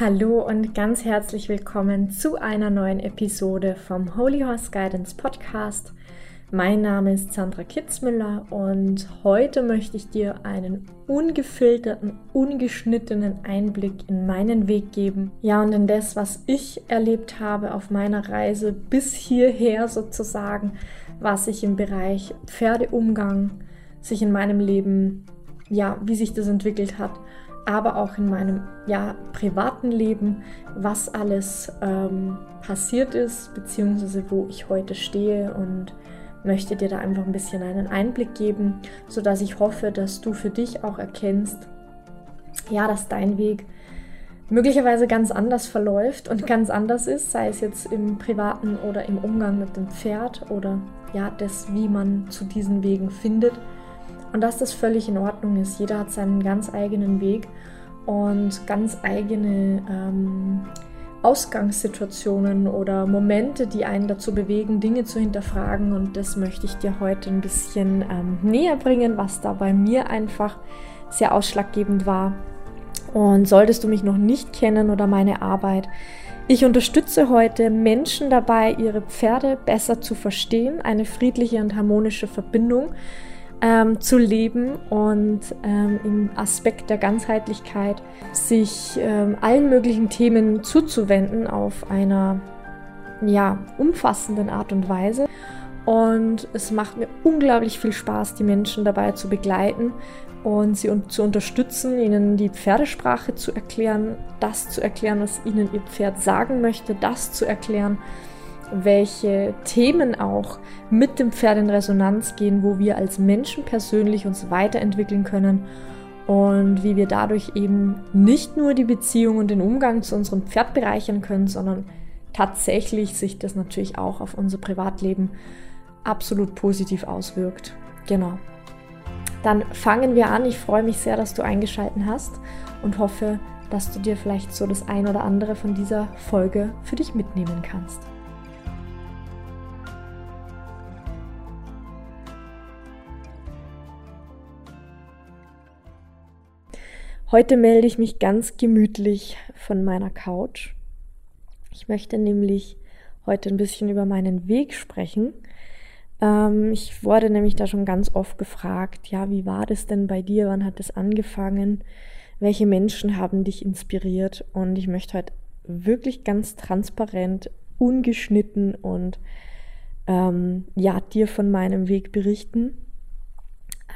Hallo und ganz herzlich willkommen zu einer neuen Episode vom Holy Horse Guidance Podcast. Mein Name ist Sandra Kitzmüller und heute möchte ich dir einen ungefilterten, ungeschnittenen Einblick in meinen Weg geben. Ja, und in das, was ich erlebt habe auf meiner Reise bis hierher sozusagen, was sich im Bereich Pferdeumgang sich in meinem Leben, ja, wie sich das entwickelt hat aber auch in meinem ja, privaten Leben, was alles ähm, passiert ist, beziehungsweise wo ich heute stehe und möchte dir da einfach ein bisschen einen Einblick geben, sodass ich hoffe, dass du für dich auch erkennst, ja, dass dein Weg möglicherweise ganz anders verläuft und ganz anders ist, sei es jetzt im privaten oder im Umgang mit dem Pferd oder ja, das, wie man zu diesen Wegen findet und dass das völlig in Ordnung ist. Jeder hat seinen ganz eigenen Weg und ganz eigene ähm, Ausgangssituationen oder Momente, die einen dazu bewegen, Dinge zu hinterfragen. Und das möchte ich dir heute ein bisschen ähm, näher bringen, was da bei mir einfach sehr ausschlaggebend war. Und solltest du mich noch nicht kennen oder meine Arbeit, ich unterstütze heute Menschen dabei, ihre Pferde besser zu verstehen, eine friedliche und harmonische Verbindung ähm, zu leben und ähm, im Aspekt der Ganzheitlichkeit sich ähm, allen möglichen Themen zuzuwenden auf einer ja, umfassenden Art und Weise. Und es macht mir unglaublich viel Spaß, die Menschen dabei zu begleiten und sie zu unterstützen, ihnen die Pferdesprache zu erklären, das zu erklären, was ihnen ihr Pferd sagen möchte, das zu erklären, welche Themen auch mit dem Pferd in Resonanz gehen, wo wir als Menschen persönlich uns weiterentwickeln können und wie wir dadurch eben nicht nur die Beziehung und den Umgang zu unserem Pferd bereichern können, sondern tatsächlich sich das natürlich auch auf unser Privatleben absolut positiv auswirkt. Genau. Dann fangen wir an. Ich freue mich sehr, dass du eingeschaltet hast und hoffe, dass du dir vielleicht so das ein oder andere von dieser Folge für dich mitnehmen kannst. Heute melde ich mich ganz gemütlich von meiner Couch. Ich möchte nämlich heute ein bisschen über meinen Weg sprechen. Ähm, ich wurde nämlich da schon ganz oft gefragt, ja, wie war das denn bei dir? Wann hat es angefangen? Welche Menschen haben dich inspiriert? Und ich möchte heute wirklich ganz transparent, ungeschnitten und ähm, ja, dir von meinem Weg berichten.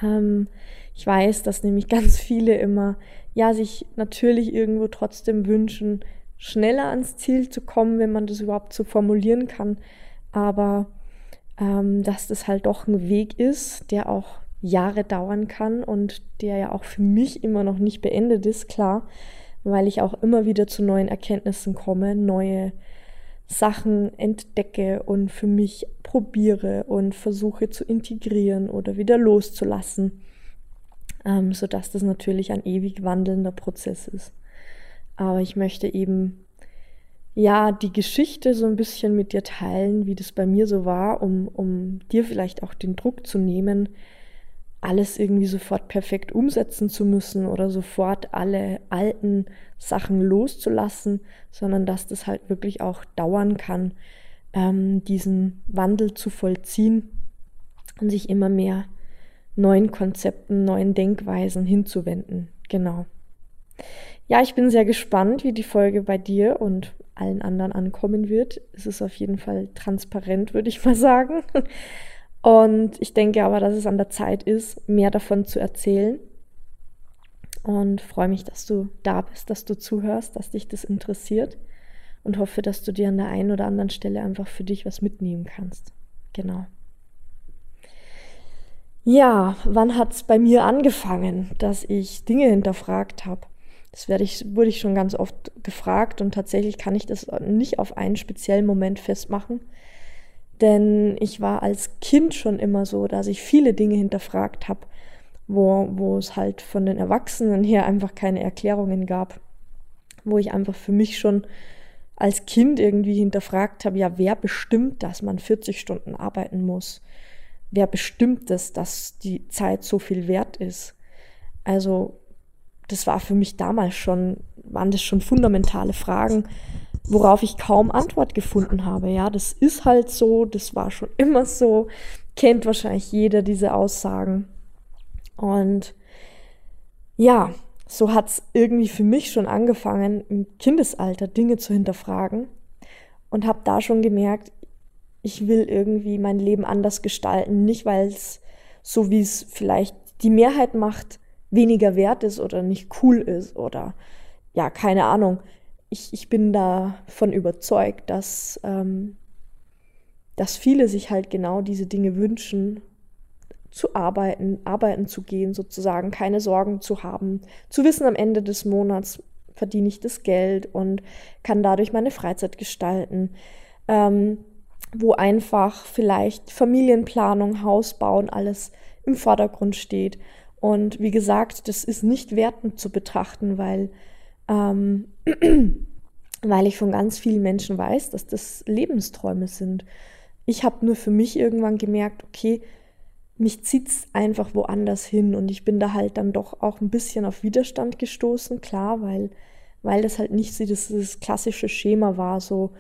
Ähm, ich weiß, dass nämlich ganz viele immer ja sich natürlich irgendwo trotzdem wünschen, schneller ans Ziel zu kommen, wenn man das überhaupt so formulieren kann. Aber ähm, dass das halt doch ein Weg ist, der auch Jahre dauern kann und der ja auch für mich immer noch nicht beendet ist, klar, weil ich auch immer wieder zu neuen Erkenntnissen komme, neue Sachen entdecke und für mich probiere und versuche zu integrieren oder wieder loszulassen ähm, sodass das natürlich ein ewig wandelnder Prozess ist. Aber ich möchte eben ja die Geschichte so ein bisschen mit dir teilen, wie das bei mir so war, um, um dir vielleicht auch den Druck zu nehmen, alles irgendwie sofort perfekt umsetzen zu müssen oder sofort alle alten Sachen loszulassen, sondern dass das halt wirklich auch dauern kann, ähm, diesen Wandel zu vollziehen und sich immer mehr neuen Konzepten, neuen Denkweisen hinzuwenden. Genau. Ja, ich bin sehr gespannt, wie die Folge bei dir und allen anderen ankommen wird. Es ist auf jeden Fall transparent, würde ich mal sagen. Und ich denke aber, dass es an der Zeit ist, mehr davon zu erzählen. Und freue mich, dass du da bist, dass du zuhörst, dass dich das interessiert. Und hoffe, dass du dir an der einen oder anderen Stelle einfach für dich was mitnehmen kannst. Genau. Ja, wann hat's bei mir angefangen, dass ich Dinge hinterfragt habe? Das werde ich, wurde ich schon ganz oft gefragt und tatsächlich kann ich das nicht auf einen speziellen Moment festmachen. Denn ich war als Kind schon immer so, dass ich viele Dinge hinterfragt habe, wo, wo es halt von den Erwachsenen her einfach keine Erklärungen gab. Wo ich einfach für mich schon als Kind irgendwie hinterfragt habe, ja, wer bestimmt, dass man 40 Stunden arbeiten muss? Wer bestimmt es, dass die Zeit so viel wert ist? Also das war für mich damals schon waren das schon fundamentale Fragen, worauf ich kaum Antwort gefunden habe. Ja, das ist halt so, das war schon immer so, kennt wahrscheinlich jeder diese Aussagen. Und ja, so hat es irgendwie für mich schon angefangen, im Kindesalter Dinge zu hinterfragen und habe da schon gemerkt, ich will irgendwie mein Leben anders gestalten, nicht weil es so wie es vielleicht die Mehrheit macht, weniger wert ist oder nicht cool ist oder ja, keine Ahnung. Ich, ich bin davon überzeugt, dass, ähm, dass viele sich halt genau diese Dinge wünschen zu arbeiten, arbeiten zu gehen, sozusagen, keine Sorgen zu haben, zu wissen, am Ende des Monats verdiene ich das Geld und kann dadurch meine Freizeit gestalten, ähm, wo einfach vielleicht Familienplanung, Haus bauen, alles im Vordergrund steht. Und wie gesagt, das ist nicht wertend zu betrachten, weil, ähm, weil ich von ganz vielen Menschen weiß, dass das Lebensträume sind. Ich habe nur für mich irgendwann gemerkt, okay, mich zieht es einfach woanders hin und ich bin da halt dann doch auch ein bisschen auf Widerstand gestoßen, klar, weil, weil das halt nicht so das klassische Schema war, so,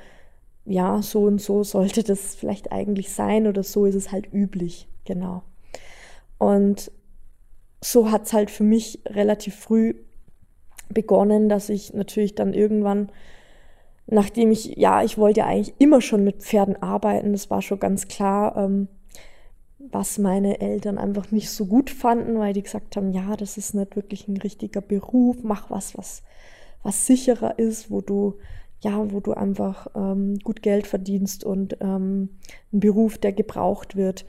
ja, so und so sollte das vielleicht eigentlich sein oder so ist es halt üblich, genau. Und so hat es halt für mich relativ früh begonnen, dass ich natürlich dann irgendwann, nachdem ich, ja, ich wollte ja eigentlich immer schon mit Pferden arbeiten, das war schon ganz klar, ähm, was meine Eltern einfach nicht so gut fanden, weil die gesagt haben, ja, das ist nicht wirklich ein richtiger Beruf, mach was, was, was sicherer ist, wo du, ja, wo du einfach ähm, gut Geld verdienst und ähm, ein Beruf, der gebraucht wird.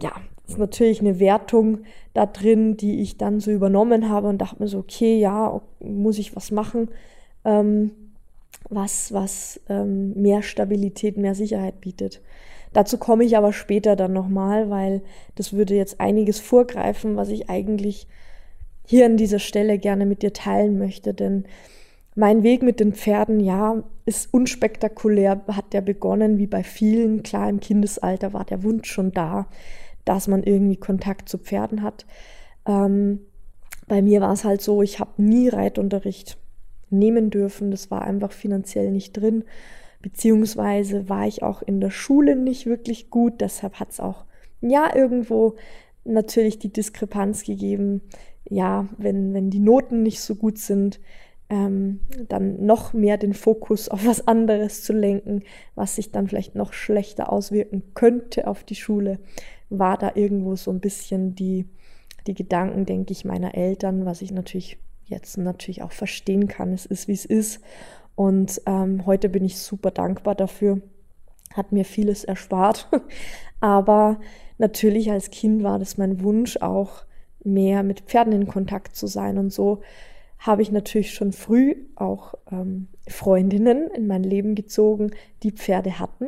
Ja, ist natürlich eine Wertung da drin, die ich dann so übernommen habe und dachte mir so, okay, ja, muss ich was machen, ähm, was, was ähm, mehr Stabilität, mehr Sicherheit bietet. Dazu komme ich aber später dann nochmal, weil das würde jetzt einiges vorgreifen, was ich eigentlich hier an dieser Stelle gerne mit dir teilen möchte. Denn mein Weg mit den Pferden, ja, ist unspektakulär, hat der begonnen wie bei vielen. Klar, im Kindesalter war der Wunsch schon da, dass man irgendwie Kontakt zu Pferden hat. Ähm, bei mir war es halt so, ich habe nie Reitunterricht nehmen dürfen. Das war einfach finanziell nicht drin beziehungsweise war ich auch in der Schule nicht wirklich gut, deshalb hat es auch ja irgendwo natürlich die Diskrepanz gegeben, ja, wenn, wenn die Noten nicht so gut sind, ähm, dann noch mehr den Fokus auf was anderes zu lenken, was sich dann vielleicht noch schlechter auswirken könnte auf die Schule, war da irgendwo so ein bisschen die, die Gedanken, denke ich, meiner Eltern, was ich natürlich jetzt natürlich auch verstehen kann. Es ist, wie es ist. Und ähm, heute bin ich super dankbar dafür. Hat mir vieles erspart. Aber natürlich als Kind war das mein Wunsch, auch mehr mit Pferden in Kontakt zu sein. Und so habe ich natürlich schon früh auch ähm, Freundinnen in mein Leben gezogen, die Pferde hatten.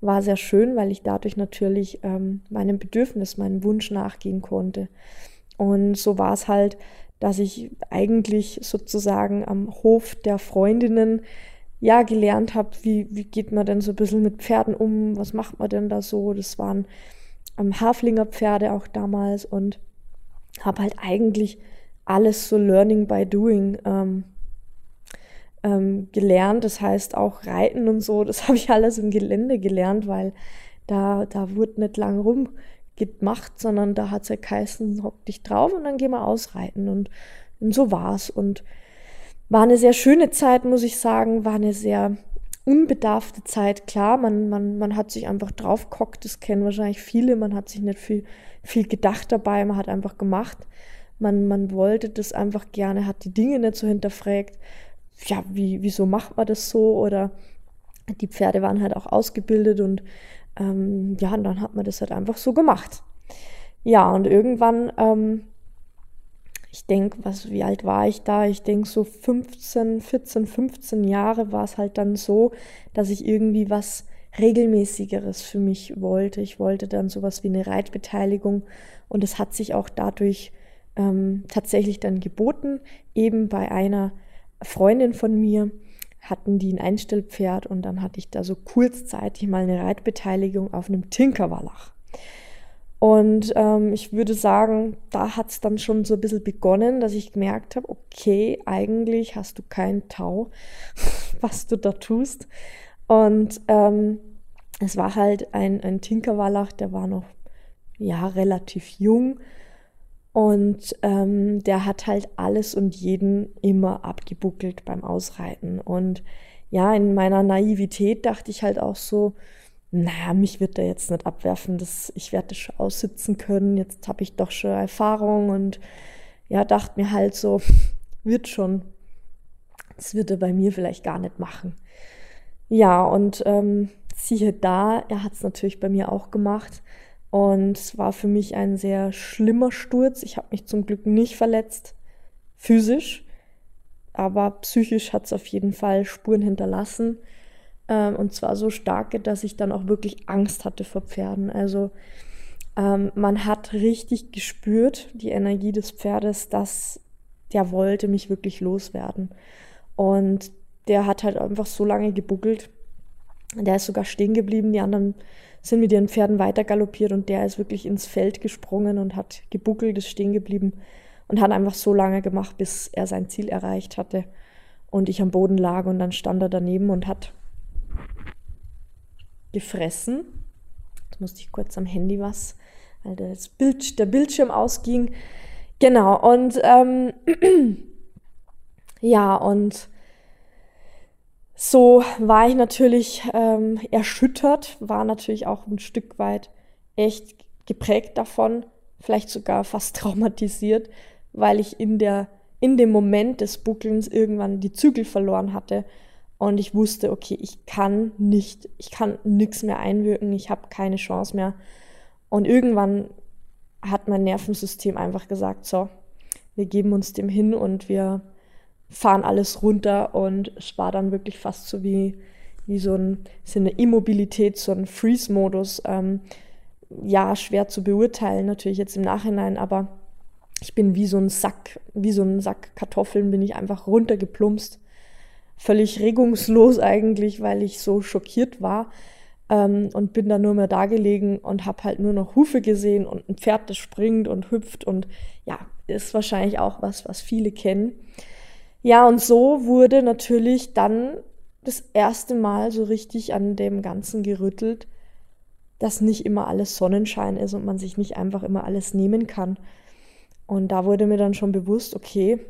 War sehr schön, weil ich dadurch natürlich ähm, meinem Bedürfnis, meinem Wunsch nachgehen konnte. Und so war es halt, dass ich eigentlich sozusagen am Hof der Freundinnen ja gelernt habe, wie, wie geht man denn so ein bisschen mit Pferden um, was macht man denn da so. Das waren ähm, Haflinger Pferde auch damals und habe halt eigentlich alles so Learning by Doing ähm, ähm, gelernt. Das heißt auch Reiten und so, das habe ich alles im Gelände gelernt, weil da, da wurde nicht lang rum gemacht, sondern da hat es ja geheißen, hock dich drauf und dann gehen wir ausreiten. Und, und so war's. Und war eine sehr schöne Zeit, muss ich sagen, war eine sehr unbedarfte Zeit. Klar, man, man, man hat sich einfach draufgehockt, das kennen wahrscheinlich viele, man hat sich nicht viel, viel gedacht dabei, man hat einfach gemacht. Man, man wollte das einfach gerne, hat die Dinge nicht so hinterfragt. Ja, wie, wieso macht man das so? Oder die Pferde waren halt auch ausgebildet und ähm, ja, und dann hat man das halt einfach so gemacht. Ja, und irgendwann, ähm, ich denke, was, wie alt war ich da? Ich denke, so 15, 14, 15 Jahre war es halt dann so, dass ich irgendwie was regelmäßigeres für mich wollte. Ich wollte dann sowas wie eine Reitbeteiligung und es hat sich auch dadurch ähm, tatsächlich dann geboten, eben bei einer Freundin von mir, hatten die ein Einstellpferd und dann hatte ich da so kurzzeitig mal eine Reitbeteiligung auf einem Tinkerwallach. Und ähm, ich würde sagen, da hat es dann schon so ein bisschen begonnen, dass ich gemerkt habe, okay, eigentlich hast du kein Tau, was du da tust. Und ähm, es war halt ein, ein Tinkerwallach, der war noch ja relativ jung und ähm, der hat halt alles und jeden immer abgebuckelt beim Ausreiten. Und ja, in meiner Naivität dachte ich halt auch so, naja, mich wird er jetzt nicht abwerfen, das, ich werde das schon aussitzen können, jetzt habe ich doch schon Erfahrung und ja, dachte mir halt so, wird schon. Das wird er bei mir vielleicht gar nicht machen. Ja, und ähm, siehe da, er hat es natürlich bei mir auch gemacht. Und es war für mich ein sehr schlimmer Sturz. Ich habe mich zum Glück nicht verletzt, physisch, aber psychisch hat es auf jeden Fall Spuren hinterlassen. Ähm, und zwar so starke, dass ich dann auch wirklich Angst hatte vor Pferden. Also ähm, man hat richtig gespürt, die Energie des Pferdes, dass der wollte mich wirklich loswerden. Und der hat halt einfach so lange gebuckelt. Der ist sogar stehen geblieben. Die anderen sind mit ihren Pferden weiter galoppiert und der ist wirklich ins Feld gesprungen und hat gebuckelt, ist stehen geblieben und hat einfach so lange gemacht, bis er sein Ziel erreicht hatte und ich am Boden lag und dann stand er daneben und hat gefressen. Jetzt musste ich kurz am Handy was, weil das Bild, der Bildschirm ausging. Genau, und ähm, ja, und so war ich natürlich ähm, erschüttert, war natürlich auch ein Stück weit echt geprägt davon, vielleicht sogar fast traumatisiert, weil ich in der in dem Moment des Buckelns irgendwann die Zügel verloren hatte und ich wusste, okay, ich kann nicht, ich kann nichts mehr einwirken, ich habe keine Chance mehr. Und irgendwann hat mein Nervensystem einfach gesagt, so, wir geben uns dem hin und wir fahren alles runter und es war dann wirklich fast so wie, wie so, ein, so eine Immobilität, so ein Freeze-Modus. Ähm, ja, schwer zu beurteilen, natürlich jetzt im Nachhinein, aber ich bin wie so ein Sack, wie so ein Sack Kartoffeln bin ich einfach runtergeplumpst. Völlig regungslos eigentlich, weil ich so schockiert war. Ähm, und bin dann nur mehr da gelegen und habe halt nur noch Hufe gesehen und ein Pferd, das springt und hüpft und ja, ist wahrscheinlich auch was, was viele kennen. Ja, und so wurde natürlich dann das erste Mal so richtig an dem Ganzen gerüttelt, dass nicht immer alles Sonnenschein ist und man sich nicht einfach immer alles nehmen kann. Und da wurde mir dann schon bewusst, okay,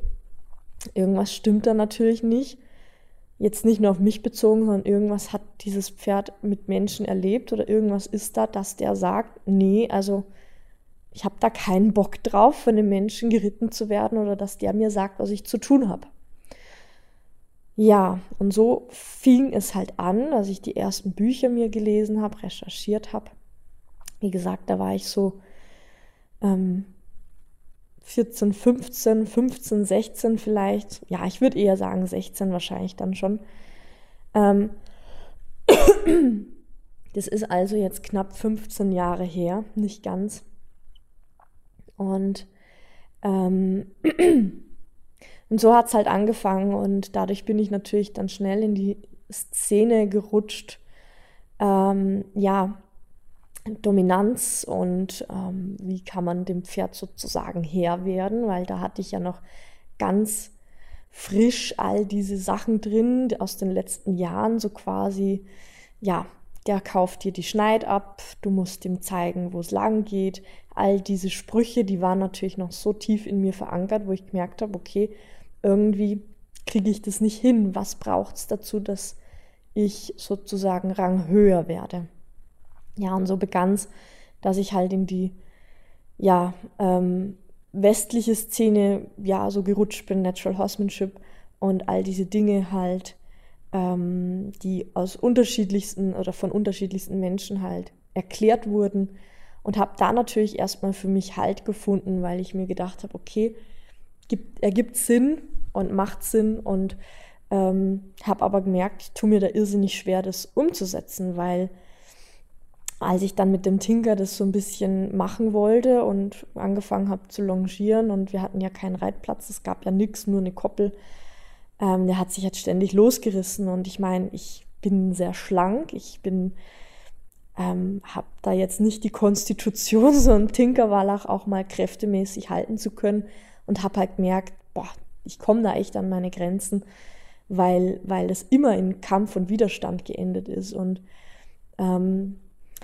irgendwas stimmt da natürlich nicht. Jetzt nicht nur auf mich bezogen, sondern irgendwas hat dieses Pferd mit Menschen erlebt oder irgendwas ist da, dass der sagt, nee, also ich habe da keinen Bock drauf, von einem Menschen geritten zu werden oder dass der mir sagt, was ich zu tun habe. Ja, und so fing es halt an, dass ich die ersten Bücher mir gelesen habe, recherchiert habe. Wie gesagt, da war ich so ähm, 14, 15, 15, 16 vielleicht. Ja, ich würde eher sagen 16 wahrscheinlich dann schon. Ähm, das ist also jetzt knapp 15 Jahre her, nicht ganz. Und ähm, Und so hat es halt angefangen und dadurch bin ich natürlich dann schnell in die Szene gerutscht. Ähm, ja, Dominanz und ähm, wie kann man dem Pferd sozusagen Herr werden, weil da hatte ich ja noch ganz frisch all diese Sachen drin aus den letzten Jahren, so quasi, ja, der kauft dir die Schneid ab, du musst ihm zeigen, wo es lang geht. All diese Sprüche, die waren natürlich noch so tief in mir verankert, wo ich gemerkt habe, okay, irgendwie kriege ich das nicht hin. Was braucht es dazu, dass ich sozusagen Rang höher werde? Ja, und so begann es, dass ich halt in die ja, ähm, westliche Szene ja so gerutscht bin, Natural Horsemanship und all diese Dinge halt, ähm, die aus unterschiedlichsten oder von unterschiedlichsten Menschen halt erklärt wurden und habe da natürlich erstmal für mich Halt gefunden, weil ich mir gedacht habe, okay, gibt, ergibt Sinn und macht Sinn und ähm, habe aber gemerkt, ich tue mir da irrsinnig schwer, das umzusetzen, weil als ich dann mit dem Tinker das so ein bisschen machen wollte und angefangen habe zu longieren und wir hatten ja keinen Reitplatz, es gab ja nichts, nur eine Koppel, ähm, der hat sich jetzt ständig losgerissen und ich meine, ich bin sehr schlank, ich bin ähm, habe da jetzt nicht die Konstitution, so ein Tinkerwallach auch mal kräftemäßig halten zu können und habe halt gemerkt, boah, ich komme da echt an meine Grenzen, weil, weil das immer in Kampf und Widerstand geendet ist. Und ähm,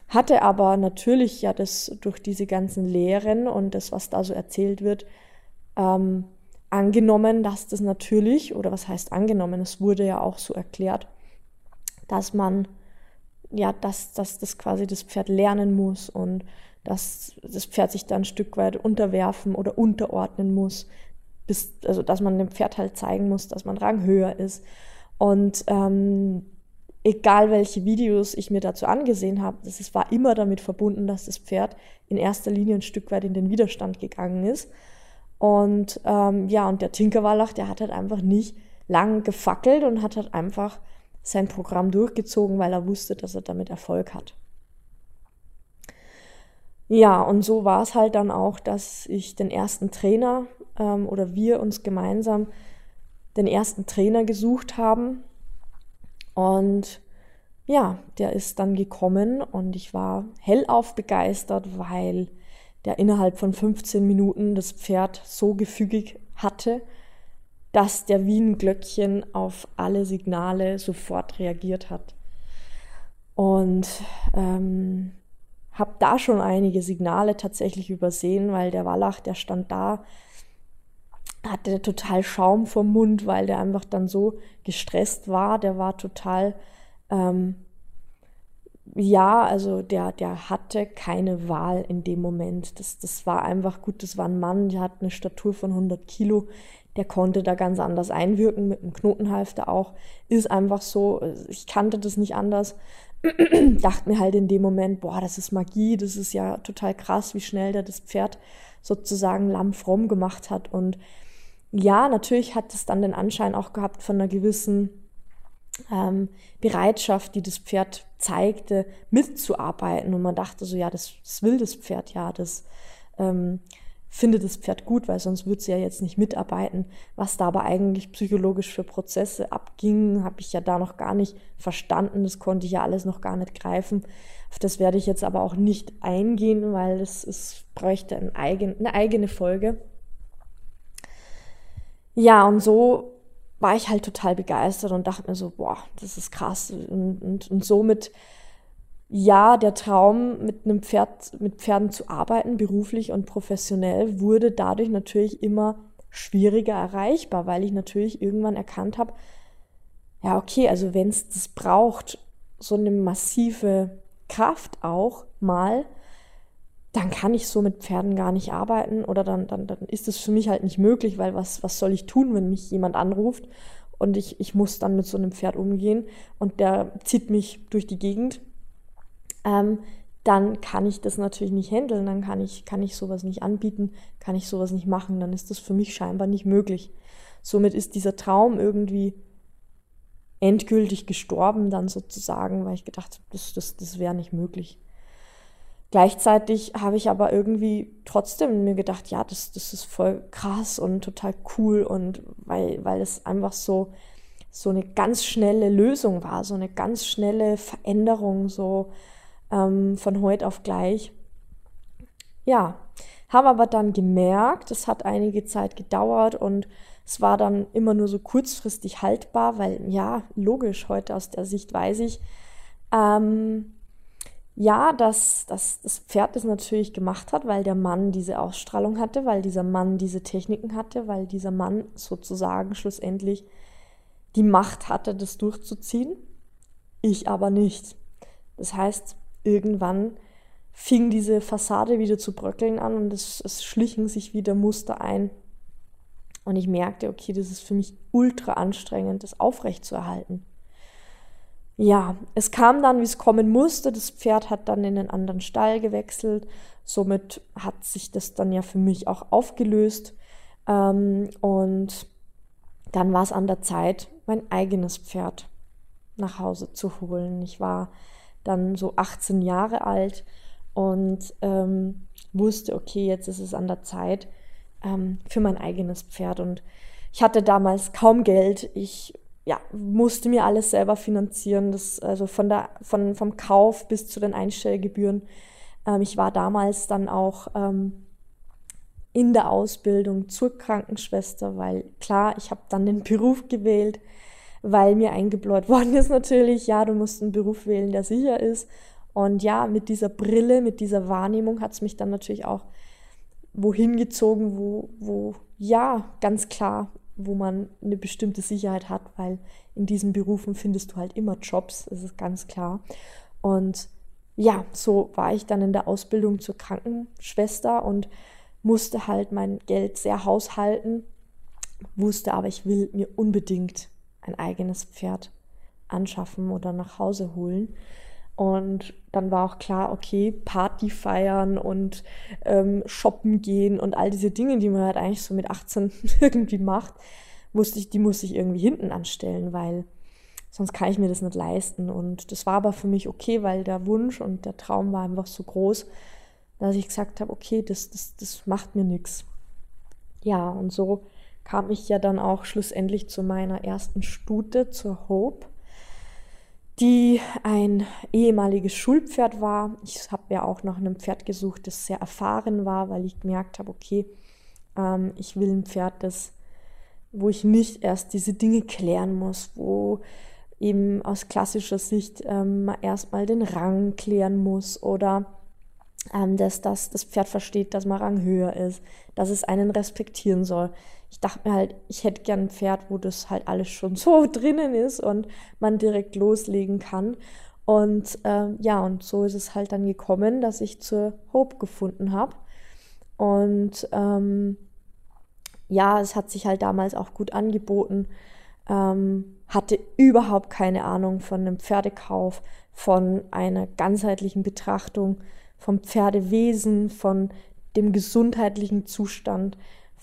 hatte aber natürlich ja das durch diese ganzen Lehren und das, was da so erzählt wird, ähm, angenommen, dass das natürlich, oder was heißt angenommen, es wurde ja auch so erklärt, dass man, ja, dass, dass das quasi das Pferd lernen muss und dass das Pferd sich dann ein Stück weit unterwerfen oder unterordnen muss, bis, also dass man dem Pferd halt zeigen muss, dass man Rang höher ist. Und ähm, egal welche Videos ich mir dazu angesehen habe, das war immer damit verbunden, dass das Pferd in erster Linie ein Stück weit in den Widerstand gegangen ist. Und ähm, ja, und der Tinkerwallach, der hat halt einfach nicht lang gefackelt und hat halt einfach sein Programm durchgezogen, weil er wusste, dass er damit Erfolg hat. Ja, und so war es halt dann auch, dass ich den ersten Trainer ähm, oder wir uns gemeinsam den ersten Trainer gesucht haben. Und ja, der ist dann gekommen und ich war hellauf begeistert, weil der innerhalb von 15 Minuten das Pferd so gefügig hatte, dass der Wien-Glöckchen auf alle Signale sofort reagiert hat. Und ähm, habe da schon einige Signale tatsächlich übersehen, weil der Wallach, der stand da, hatte total Schaum vom Mund, weil der einfach dann so gestresst war. Der war total, ähm, ja, also der, der hatte keine Wahl in dem Moment. Das, das war einfach gut. Das war ein Mann, der hat eine Statur von 100 Kilo. Der konnte da ganz anders einwirken, mit einem Knotenhalfter auch. Ist einfach so, ich kannte das nicht anders. dachte mir halt in dem Moment, boah, das ist Magie, das ist ja total krass, wie schnell der das Pferd sozusagen lammfromm gemacht hat. Und ja, natürlich hat es dann den Anschein auch gehabt von einer gewissen ähm, Bereitschaft, die das Pferd zeigte, mitzuarbeiten. Und man dachte so, ja, das, das will das Pferd ja, das ähm, findet das Pferd gut, weil sonst würde sie ja jetzt nicht mitarbeiten. Was da aber eigentlich psychologisch für Prozesse abging, habe ich ja da noch gar nicht verstanden. Das konnte ich ja alles noch gar nicht greifen. Auf das werde ich jetzt aber auch nicht eingehen, weil es, es bräuchte ein eigen, eine eigene Folge. Ja, und so war ich halt total begeistert und dachte mir so, boah, das ist krass. Und, und, und somit, ja, der Traum, mit einem Pferd, mit Pferden zu arbeiten, beruflich und professionell, wurde dadurch natürlich immer schwieriger erreichbar, weil ich natürlich irgendwann erkannt habe, ja, okay, also wenn es das braucht, so eine massive Kraft auch mal, dann kann ich so mit Pferden gar nicht arbeiten oder dann, dann, dann ist es für mich halt nicht möglich, weil was, was soll ich tun, wenn mich jemand anruft und ich, ich muss dann mit so einem Pferd umgehen und der zieht mich durch die Gegend, ähm, dann kann ich das natürlich nicht handeln, dann kann ich, kann ich sowas nicht anbieten, kann ich sowas nicht machen, dann ist das für mich scheinbar nicht möglich. Somit ist dieser Traum irgendwie endgültig gestorben dann sozusagen, weil ich gedacht habe, das, das, das wäre nicht möglich. Gleichzeitig habe ich aber irgendwie trotzdem mir gedacht, ja, das, das ist voll krass und total cool und weil, weil es einfach so, so eine ganz schnelle Lösung war, so eine ganz schnelle Veränderung, so ähm, von heute auf gleich. Ja, habe aber dann gemerkt, es hat einige Zeit gedauert und es war dann immer nur so kurzfristig haltbar, weil ja, logisch, heute aus der Sicht weiß ich, ähm, ja, dass, dass das Pferd das natürlich gemacht hat, weil der Mann diese Ausstrahlung hatte, weil dieser Mann diese Techniken hatte, weil dieser Mann sozusagen schlussendlich die Macht hatte, das durchzuziehen. Ich aber nicht. Das heißt, irgendwann fing diese Fassade wieder zu bröckeln an und es, es schlichen sich wieder Muster ein. Und ich merkte, okay, das ist für mich ultra anstrengend, das aufrechtzuerhalten ja, es kam dann, wie es kommen musste. Das Pferd hat dann in einen anderen Stall gewechselt. Somit hat sich das dann ja für mich auch aufgelöst. Ähm, und dann war es an der Zeit, mein eigenes Pferd nach Hause zu holen. Ich war dann so 18 Jahre alt und ähm, wusste, okay, jetzt ist es an der Zeit ähm, für mein eigenes Pferd. Und ich hatte damals kaum Geld. Ich ja, musste mir alles selber finanzieren, das, also von der, von, vom Kauf bis zu den Einstellgebühren. Ähm, ich war damals dann auch ähm, in der Ausbildung zur Krankenschwester, weil klar, ich habe dann den Beruf gewählt, weil mir eingebläut worden ist natürlich, ja, du musst einen Beruf wählen, der sicher ist. Und ja, mit dieser Brille, mit dieser Wahrnehmung hat es mich dann natürlich auch wohin gezogen, wo, wo, ja, ganz klar, wo man eine bestimmte Sicherheit hat, weil in diesen Berufen findest du halt immer Jobs, das ist ganz klar. Und ja, so war ich dann in der Ausbildung zur Krankenschwester und musste halt mein Geld sehr haushalten, wusste aber, ich will mir unbedingt ein eigenes Pferd anschaffen oder nach Hause holen. Und dann war auch klar, okay, Party feiern und ähm, shoppen gehen und all diese Dinge, die man halt eigentlich so mit 18 irgendwie macht, wusste ich, die muss ich irgendwie hinten anstellen, weil sonst kann ich mir das nicht leisten. Und das war aber für mich okay, weil der Wunsch und der Traum war einfach so groß, dass ich gesagt habe, okay, das, das, das macht mir nichts. Ja, und so kam ich ja dann auch schlussendlich zu meiner ersten Stute, zur Hope die ein ehemaliges Schulpferd war. Ich habe ja auch nach einem Pferd gesucht, das sehr erfahren war, weil ich gemerkt habe, okay, ähm, ich will ein Pferd, das, wo ich nicht erst diese Dinge klären muss, wo eben aus klassischer Sicht ähm, erstmal den Rang klären muss oder ähm, dass das, das Pferd versteht, dass man Rang höher ist, dass es einen respektieren soll ich dachte mir halt, ich hätte gern ein Pferd, wo das halt alles schon so drinnen ist und man direkt loslegen kann. Und äh, ja, und so ist es halt dann gekommen, dass ich zur Hope gefunden habe. Und ähm, ja, es hat sich halt damals auch gut angeboten. Ähm, hatte überhaupt keine Ahnung von einem Pferdekauf, von einer ganzheitlichen Betrachtung, vom Pferdewesen, von dem gesundheitlichen Zustand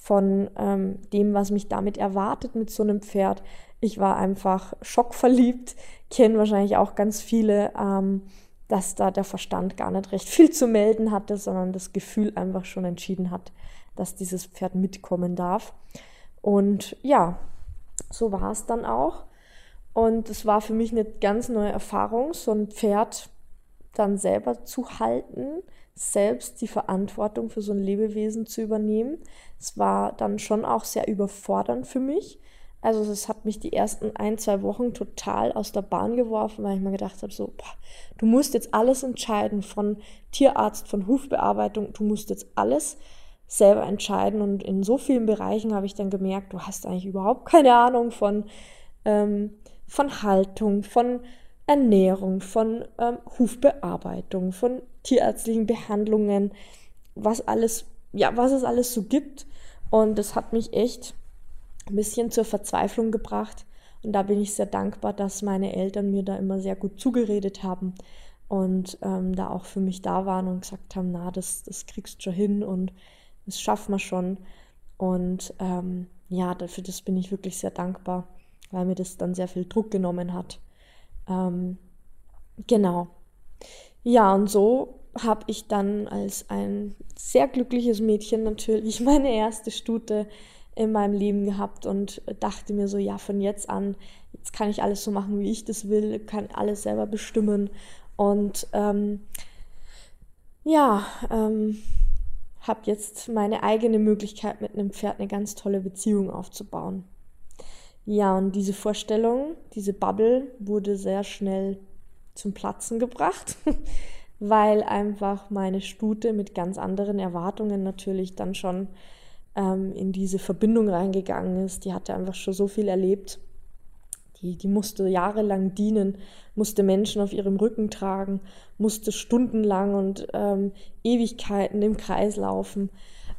von ähm, dem, was mich damit erwartet mit so einem Pferd. Ich war einfach schockverliebt, kennen wahrscheinlich auch ganz viele, ähm, dass da der Verstand gar nicht recht viel zu melden hatte, sondern das Gefühl einfach schon entschieden hat, dass dieses Pferd mitkommen darf. Und ja, so war es dann auch. Und es war für mich eine ganz neue Erfahrung, so ein Pferd dann selber zu halten, selbst die Verantwortung für so ein Lebewesen zu übernehmen. Es war dann schon auch sehr überfordernd für mich. Also es hat mich die ersten ein, zwei Wochen total aus der Bahn geworfen, weil ich mir gedacht habe, so, boah, du musst jetzt alles entscheiden, von Tierarzt, von Hufbearbeitung, du musst jetzt alles selber entscheiden. Und in so vielen Bereichen habe ich dann gemerkt, du hast eigentlich überhaupt keine Ahnung von, ähm, von Haltung, von Ernährung, von ähm, Hufbearbeitung, von tierärztlichen Behandlungen, was alles, ja, was es alles so gibt. Und das hat mich echt ein bisschen zur Verzweiflung gebracht. Und da bin ich sehr dankbar, dass meine Eltern mir da immer sehr gut zugeredet haben und ähm, da auch für mich da waren und gesagt haben, na, das, das kriegst du schon hin und das schaffen wir schon. Und ähm, ja, dafür das bin ich wirklich sehr dankbar, weil mir das dann sehr viel Druck genommen hat. Ähm, genau. Ja, und so habe ich dann als ein sehr glückliches Mädchen natürlich meine erste Stute in meinem Leben gehabt und dachte mir so, ja, von jetzt an, jetzt kann ich alles so machen, wie ich das will, kann alles selber bestimmen. Und ähm, ja, ähm, habe jetzt meine eigene Möglichkeit mit einem Pferd eine ganz tolle Beziehung aufzubauen. Ja, und diese Vorstellung, diese Bubble wurde sehr schnell zum Platzen gebracht, weil einfach meine Stute mit ganz anderen Erwartungen natürlich dann schon ähm, in diese Verbindung reingegangen ist. Die hatte einfach schon so viel erlebt. Die, die musste jahrelang dienen, musste Menschen auf ihrem Rücken tragen, musste stundenlang und ähm, Ewigkeiten im Kreis laufen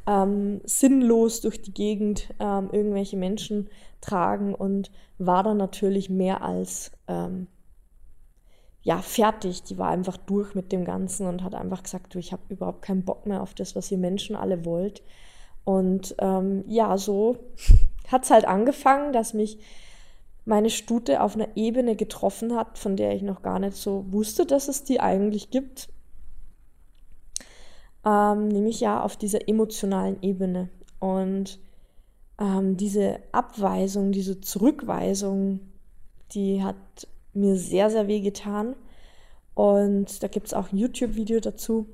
ähm, sinnlos durch die Gegend ähm, irgendwelche Menschen tragen und war dann natürlich mehr als ähm, ja fertig. Die war einfach durch mit dem Ganzen und hat einfach gesagt, du, ich habe überhaupt keinen Bock mehr auf das, was ihr Menschen alle wollt. Und ähm, ja, so hat es halt angefangen, dass mich meine Stute auf einer Ebene getroffen hat, von der ich noch gar nicht so wusste, dass es die eigentlich gibt ähm, nämlich ja auf dieser emotionalen Ebene. Und ähm, diese Abweisung, diese Zurückweisung die hat mir sehr, sehr weh getan. Und da gibt es auch ein YouTube-Video dazu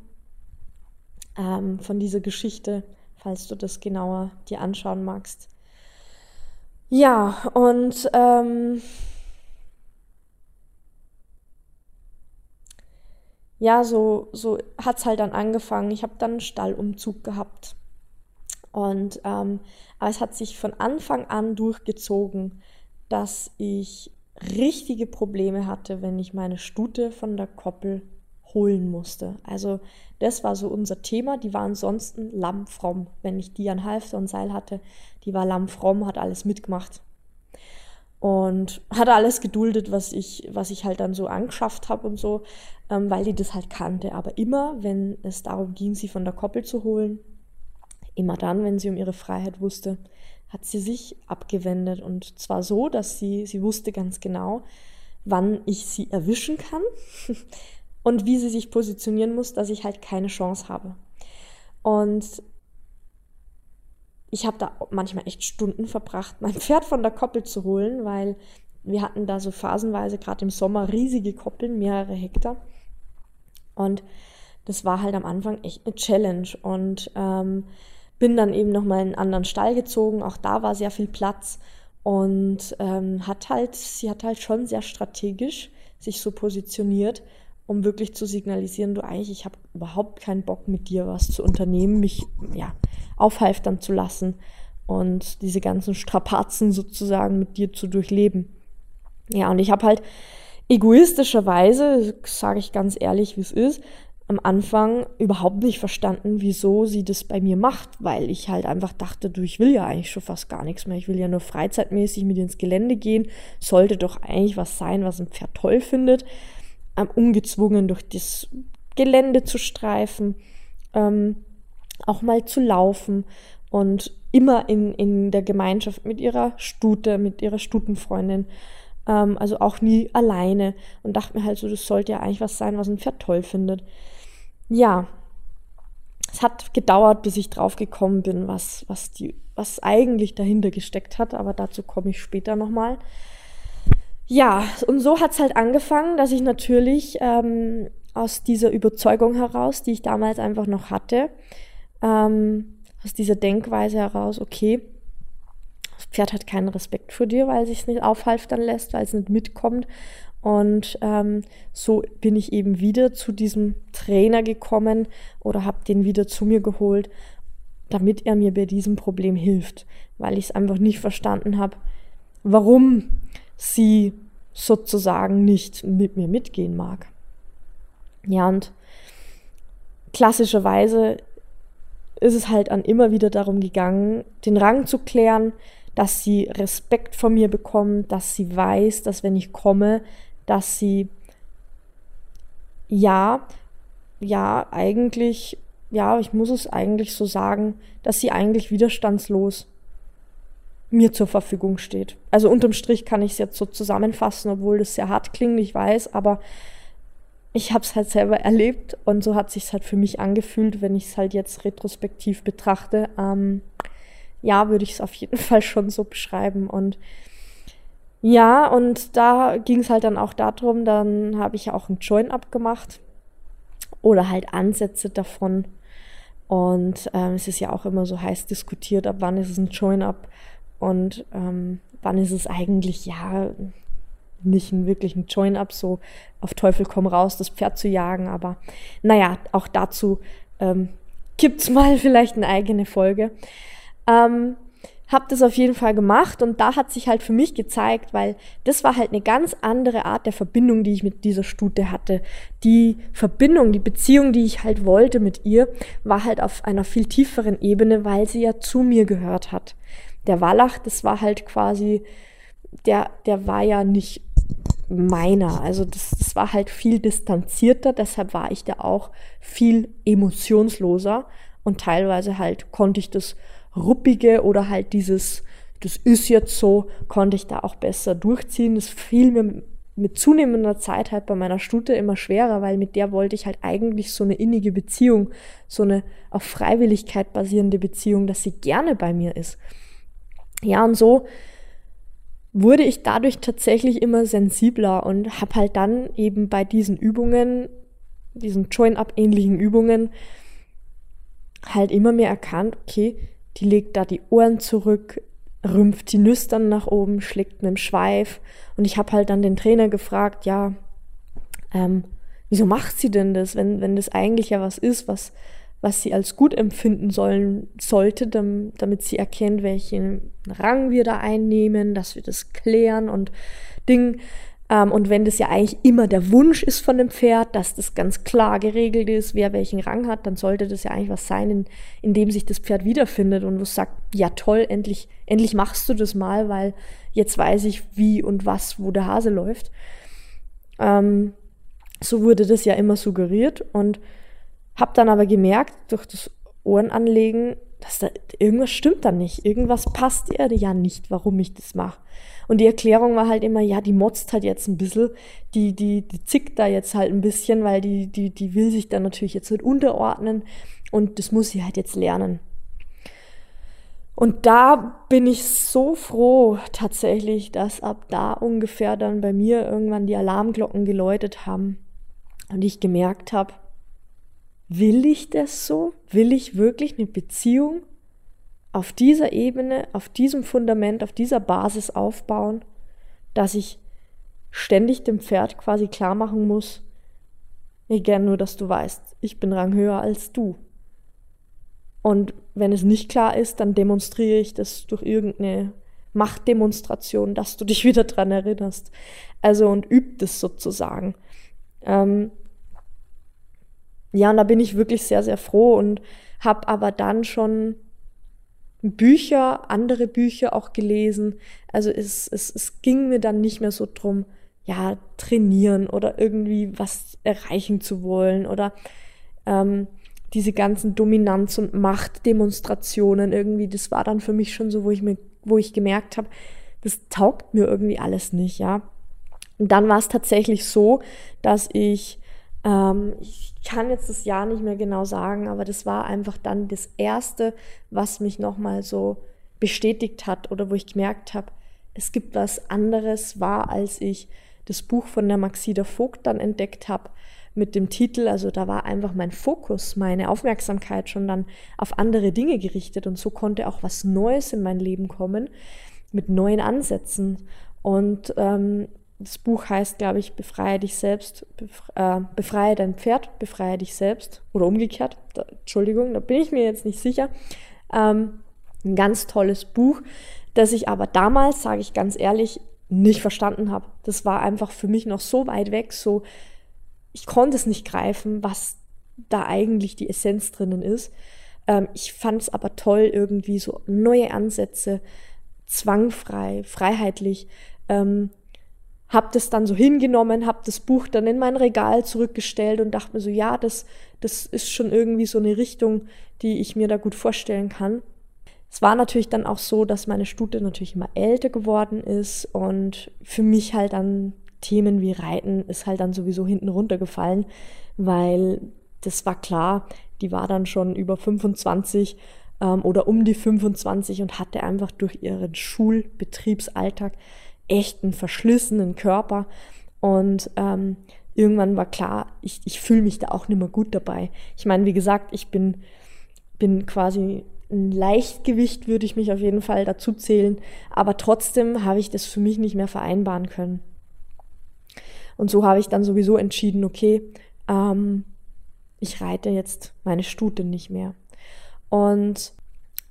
ähm, von dieser Geschichte, falls du das genauer dir anschauen magst. Ja, und ähm, ja, so, so hat es halt dann angefangen. Ich habe dann einen Stallumzug gehabt. Und ähm, aber es hat sich von Anfang an durchgezogen, dass ich richtige Probleme hatte, wenn ich meine Stute von der Koppel holen musste. Also das war so unser Thema. Die war ansonsten lammfromm. Wenn ich die an Halfter und Seil hatte, die war lammfromm, hat alles mitgemacht. Und hat alles geduldet, was ich, was ich halt dann so angeschafft habe und so, ähm, weil die das halt kannte. Aber immer, wenn es darum ging, sie von der Koppel zu holen, immer dann, wenn sie um ihre Freiheit wusste, hat sie sich abgewendet. Und zwar so, dass sie, sie wusste ganz genau, wann ich sie erwischen kann und wie sie sich positionieren muss, dass ich halt keine Chance habe. Und ich habe da manchmal echt Stunden verbracht, mein Pferd von der Koppel zu holen, weil wir hatten da so phasenweise gerade im Sommer riesige Koppeln, mehrere Hektar. Und das war halt am Anfang echt eine Challenge. Und ähm, bin dann eben nochmal in einen anderen Stall gezogen. Auch da war sehr viel Platz und ähm, hat halt, sie hat halt schon sehr strategisch sich so positioniert, um wirklich zu signalisieren, du eigentlich, ich habe überhaupt keinen Bock mit dir was zu unternehmen, mich ja aufhalftern zu lassen und diese ganzen Strapazen sozusagen mit dir zu durchleben. Ja, und ich habe halt egoistischerweise, sage ich ganz ehrlich, wie es ist, am Anfang überhaupt nicht verstanden, wieso sie das bei mir macht, weil ich halt einfach dachte, du, ich will ja eigentlich schon fast gar nichts mehr. Ich will ja nur freizeitmäßig mit ins Gelände gehen. Sollte doch eigentlich was sein, was ein Pferd toll findet. Ähm, ungezwungen durch das Gelände zu streifen, ähm, auch mal zu laufen und immer in, in der Gemeinschaft mit ihrer Stute, mit ihrer Stutenfreundin ähm, also auch nie alleine und dachte mir halt so, das sollte ja eigentlich was sein, was ein Pferd toll findet ja, es hat gedauert, bis ich drauf gekommen bin, was, was, die, was eigentlich dahinter gesteckt hat, aber dazu komme ich später nochmal. Ja, und so hat es halt angefangen, dass ich natürlich ähm, aus dieser Überzeugung heraus, die ich damals einfach noch hatte, ähm, aus dieser Denkweise heraus, okay, das Pferd hat keinen Respekt vor dir, weil es sich nicht aufhalftern lässt, weil es nicht mitkommt und ähm, so bin ich eben wieder zu diesem Trainer gekommen oder habe den wieder zu mir geholt, damit er mir bei diesem Problem hilft, weil ich es einfach nicht verstanden habe, warum sie sozusagen nicht mit mir mitgehen mag. Ja, und klassischerweise ist es halt an immer wieder darum gegangen, den Rang zu klären, dass sie Respekt vor mir bekommt, dass sie weiß, dass wenn ich komme, dass sie ja, ja, eigentlich, ja, ich muss es eigentlich so sagen, dass sie eigentlich widerstandslos mir zur Verfügung steht. Also unterm Strich kann ich es jetzt so zusammenfassen, obwohl das sehr hart klingt, ich weiß, aber ich habe es halt selber erlebt und so hat sich halt für mich angefühlt, wenn ich es halt jetzt retrospektiv betrachte. Ähm, ja, würde ich es auf jeden Fall schon so beschreiben und ja, und da ging es halt dann auch darum, dann habe ich ja auch ein Join-Up gemacht oder halt Ansätze davon. Und ähm, es ist ja auch immer so heiß diskutiert, ab wann ist es ein Join-Up und ähm, wann ist es eigentlich, ja, nicht ein, wirklich ein Join-Up, so auf Teufel komm raus, das Pferd zu jagen. Aber naja, auch dazu ähm, gibt es mal vielleicht eine eigene Folge. Ähm, habe das auf jeden Fall gemacht und da hat sich halt für mich gezeigt, weil das war halt eine ganz andere Art der Verbindung, die ich mit dieser Stute hatte. Die Verbindung, die Beziehung, die ich halt wollte mit ihr, war halt auf einer viel tieferen Ebene, weil sie ja zu mir gehört hat. Der Wallach, das war halt quasi, der, der war ja nicht meiner. Also das, das war halt viel distanzierter, deshalb war ich da auch viel emotionsloser und teilweise halt konnte ich das ruppige oder halt dieses, das ist jetzt so, konnte ich da auch besser durchziehen. Das fiel mir mit zunehmender Zeit halt bei meiner Stute immer schwerer, weil mit der wollte ich halt eigentlich so eine innige Beziehung, so eine auf Freiwilligkeit basierende Beziehung, dass sie gerne bei mir ist. Ja, und so wurde ich dadurch tatsächlich immer sensibler und habe halt dann eben bei diesen Übungen, diesen Join-Up-ähnlichen Übungen, halt immer mehr erkannt, okay, die legt da die Ohren zurück, rümpft die Nüstern nach oben, schlägt mit dem Schweif. Und ich habe halt dann den Trainer gefragt, ja, ähm, wieso macht sie denn das, wenn, wenn das eigentlich ja was ist, was, was sie als gut empfinden sollen, sollte, damit sie erkennt, welchen Rang wir da einnehmen, dass wir das klären und Ding. Ähm, und wenn das ja eigentlich immer der Wunsch ist von dem Pferd, dass das ganz klar geregelt ist, wer welchen Rang hat, dann sollte das ja eigentlich was sein, in, in dem sich das Pferd wiederfindet und wo es sagt, ja toll, endlich, endlich machst du das mal, weil jetzt weiß ich, wie und was, wo der Hase läuft. Ähm, so wurde das ja immer suggeriert und habe dann aber gemerkt, durch das Ohrenanlegen, dass da irgendwas stimmt da nicht. Irgendwas passt ihr ja nicht, warum ich das mache. Und die Erklärung war halt immer, ja, die motzt halt jetzt ein bisschen, die, die, die zickt da jetzt halt ein bisschen, weil die, die, die will sich dann natürlich jetzt nicht unterordnen und das muss sie halt jetzt lernen. Und da bin ich so froh tatsächlich, dass ab da ungefähr dann bei mir irgendwann die Alarmglocken geläutet haben und ich gemerkt habe, will ich das so? Will ich wirklich eine Beziehung auf dieser Ebene, auf diesem Fundament, auf dieser Basis aufbauen, dass ich ständig dem Pferd quasi klar machen muss, ich gern nur, dass du weißt, ich bin Rang höher als du. Und wenn es nicht klar ist, dann demonstriere ich das durch irgendeine Machtdemonstration, dass du dich wieder dran erinnerst. Also und übt es sozusagen. Ähm, ja, und da bin ich wirklich sehr, sehr froh und habe aber dann schon Bücher, andere Bücher auch gelesen. Also es, es, es ging mir dann nicht mehr so drum, ja, trainieren oder irgendwie was erreichen zu wollen oder ähm, diese ganzen Dominanz- und Machtdemonstrationen irgendwie, das war dann für mich schon so, wo ich mir, wo ich gemerkt habe, das taugt mir irgendwie alles nicht, ja. Und dann war es tatsächlich so, dass ich ähm, ich kann jetzt das Jahr nicht mehr genau sagen, aber das war einfach dann das Erste, was mich nochmal so bestätigt hat oder wo ich gemerkt habe, es gibt was anderes war, als ich das Buch von der Maxida Vogt dann entdeckt habe mit dem Titel. Also da war einfach mein Fokus, meine Aufmerksamkeit schon dann auf andere Dinge gerichtet und so konnte auch was Neues in mein Leben kommen mit neuen Ansätzen. Und ähm, das Buch heißt, glaube ich, Befreie dich selbst, befreie, äh, befreie dein Pferd, befreie dich selbst oder umgekehrt. Da, Entschuldigung, da bin ich mir jetzt nicht sicher. Ähm, ein ganz tolles Buch, das ich aber damals, sage ich ganz ehrlich, nicht verstanden habe. Das war einfach für mich noch so weit weg, so ich konnte es nicht greifen, was da eigentlich die Essenz drinnen ist. Ähm, ich fand es aber toll, irgendwie so neue Ansätze, zwangfrei, freiheitlich. Ähm, habe das dann so hingenommen, habe das Buch dann in mein Regal zurückgestellt und dachte mir so, ja, das, das ist schon irgendwie so eine Richtung, die ich mir da gut vorstellen kann. Es war natürlich dann auch so, dass meine Stute natürlich immer älter geworden ist und für mich halt dann Themen wie Reiten ist halt dann sowieso hinten runtergefallen, weil das war klar, die war dann schon über 25 ähm, oder um die 25 und hatte einfach durch ihren Schulbetriebsalltag echt einen verschlissenen Körper. Und ähm, irgendwann war klar, ich, ich fühle mich da auch nicht mehr gut dabei. Ich meine, wie gesagt, ich bin, bin quasi ein Leichtgewicht, würde ich mich auf jeden Fall dazu zählen, aber trotzdem habe ich das für mich nicht mehr vereinbaren können. Und so habe ich dann sowieso entschieden, okay, ähm, ich reite jetzt meine Stute nicht mehr. Und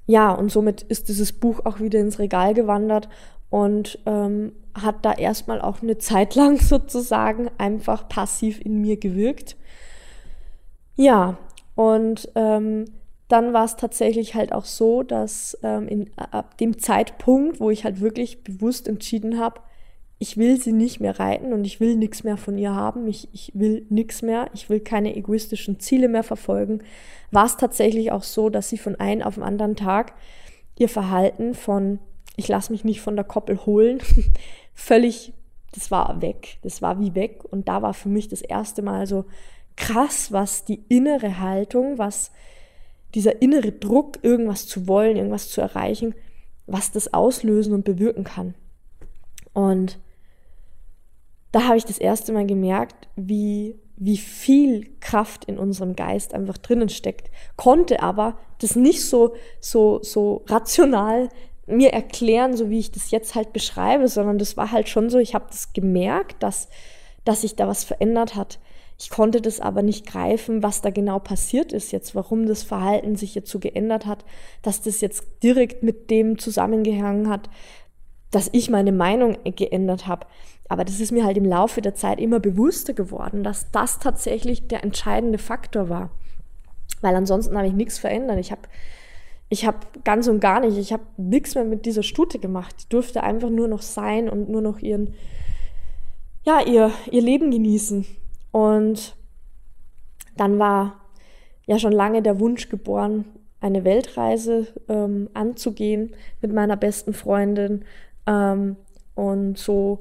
ja, und somit ist dieses Buch auch wieder ins Regal gewandert und ähm, hat da erstmal auch eine Zeit lang sozusagen einfach passiv in mir gewirkt. Ja, und ähm, dann war es tatsächlich halt auch so, dass ähm, in, ab dem Zeitpunkt, wo ich halt wirklich bewusst entschieden habe, ich will sie nicht mehr reiten und ich will nichts mehr von ihr haben, ich, ich will nichts mehr, ich will keine egoistischen Ziele mehr verfolgen, war es tatsächlich auch so, dass sie von einem auf den anderen Tag ihr Verhalten von ich lasse mich nicht von der Koppel holen. Völlig, das war weg. Das war wie weg. Und da war für mich das erste Mal so krass, was die innere Haltung, was dieser innere Druck, irgendwas zu wollen, irgendwas zu erreichen, was das auslösen und bewirken kann. Und da habe ich das erste Mal gemerkt, wie, wie viel Kraft in unserem Geist einfach drinnen steckt, konnte aber das nicht so, so, so rational mir erklären, so wie ich das jetzt halt beschreibe, sondern das war halt schon so, ich habe das gemerkt, dass, dass sich da was verändert hat. Ich konnte das aber nicht greifen, was da genau passiert ist jetzt, warum das Verhalten sich jetzt so geändert hat, dass das jetzt direkt mit dem zusammengehangen hat, dass ich meine Meinung geändert habe. Aber das ist mir halt im Laufe der Zeit immer bewusster geworden, dass das tatsächlich der entscheidende Faktor war. Weil ansonsten habe ich nichts verändert. Ich habe ich habe ganz und gar nicht, ich habe nichts mehr mit dieser Stute gemacht. Die durfte einfach nur noch sein und nur noch ihren, ja, ihr, ihr Leben genießen. Und dann war ja schon lange der Wunsch geboren, eine Weltreise ähm, anzugehen mit meiner besten Freundin. Ähm, und so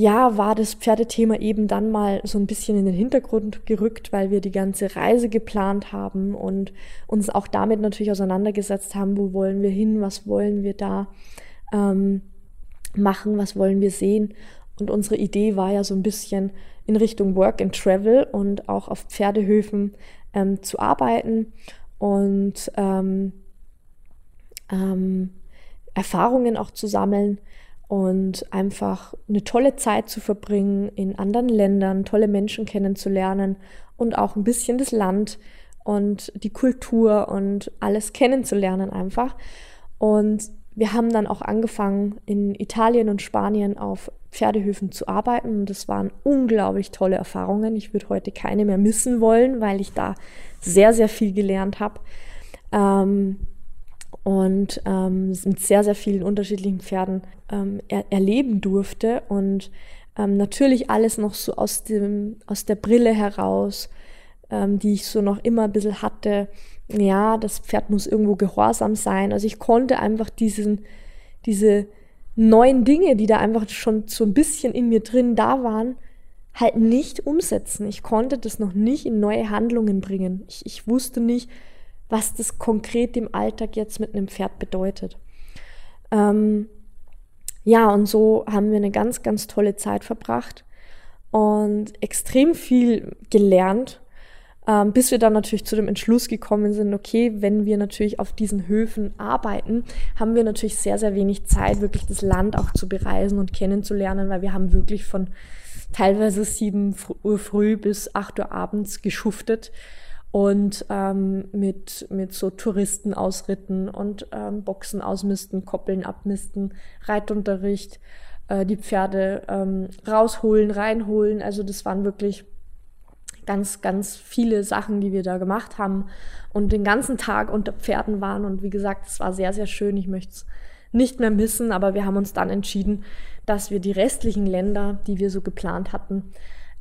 ja, war das Pferdethema eben dann mal so ein bisschen in den Hintergrund gerückt, weil wir die ganze Reise geplant haben und uns auch damit natürlich auseinandergesetzt haben, wo wollen wir hin, was wollen wir da ähm, machen, was wollen wir sehen. Und unsere Idee war ja so ein bisschen in Richtung Work and Travel und auch auf Pferdehöfen ähm, zu arbeiten und ähm, ähm Erfahrungen auch zu sammeln und einfach eine tolle Zeit zu verbringen in anderen Ländern, tolle Menschen kennenzulernen und auch ein bisschen das Land und die Kultur und alles kennenzulernen einfach. Und wir haben dann auch angefangen, in Italien und Spanien auf Pferdehöfen zu arbeiten. Und das waren unglaublich tolle Erfahrungen. Ich würde heute keine mehr missen wollen, weil ich da sehr, sehr viel gelernt habe. Ähm, und ähm, mit sehr, sehr vielen unterschiedlichen Pferden ähm, er erleben durfte. Und ähm, natürlich alles noch so aus, dem, aus der Brille heraus, ähm, die ich so noch immer ein bisschen hatte. Ja, das Pferd muss irgendwo gehorsam sein. Also ich konnte einfach diesen, diese neuen Dinge, die da einfach schon so ein bisschen in mir drin da waren, halt nicht umsetzen. Ich konnte das noch nicht in neue Handlungen bringen. Ich, ich wusste nicht, was das konkret im Alltag jetzt mit einem Pferd bedeutet. Ähm, ja, und so haben wir eine ganz, ganz tolle Zeit verbracht und extrem viel gelernt, ähm, bis wir dann natürlich zu dem Entschluss gekommen sind, okay, wenn wir natürlich auf diesen Höfen arbeiten, haben wir natürlich sehr, sehr wenig Zeit, wirklich das Land auch zu bereisen und kennenzulernen, weil wir haben wirklich von teilweise sieben Uhr früh bis acht Uhr abends geschuftet und ähm, mit, mit so Touristen ausritten und ähm, Boxen ausmisten, Koppeln abmisten, Reitunterricht, äh, die Pferde ähm, rausholen, reinholen. Also das waren wirklich ganz, ganz viele Sachen, die wir da gemacht haben und den ganzen Tag unter Pferden waren. Und wie gesagt, es war sehr, sehr schön. Ich möchte es nicht mehr missen, aber wir haben uns dann entschieden, dass wir die restlichen Länder, die wir so geplant hatten,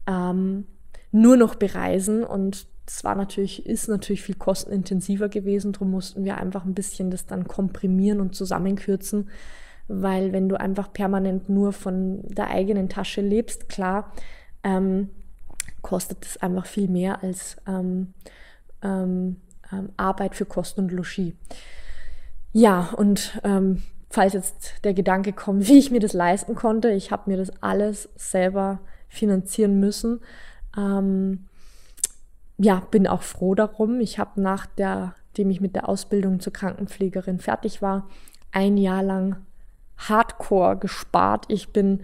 ähm, nur noch bereisen und das war natürlich, ist natürlich viel kostenintensiver gewesen. Darum mussten wir einfach ein bisschen das dann komprimieren und zusammenkürzen. Weil wenn du einfach permanent nur von der eigenen Tasche lebst, klar, ähm, kostet es einfach viel mehr als ähm, ähm, ähm Arbeit für Kosten und Logis. Ja, und ähm, falls jetzt der Gedanke kommt, wie ich mir das leisten konnte, ich habe mir das alles selber finanzieren müssen. Ähm, ja, bin auch froh darum. Ich habe nachdem ich mit der Ausbildung zur Krankenpflegerin fertig war, ein Jahr lang hardcore gespart. Ich bin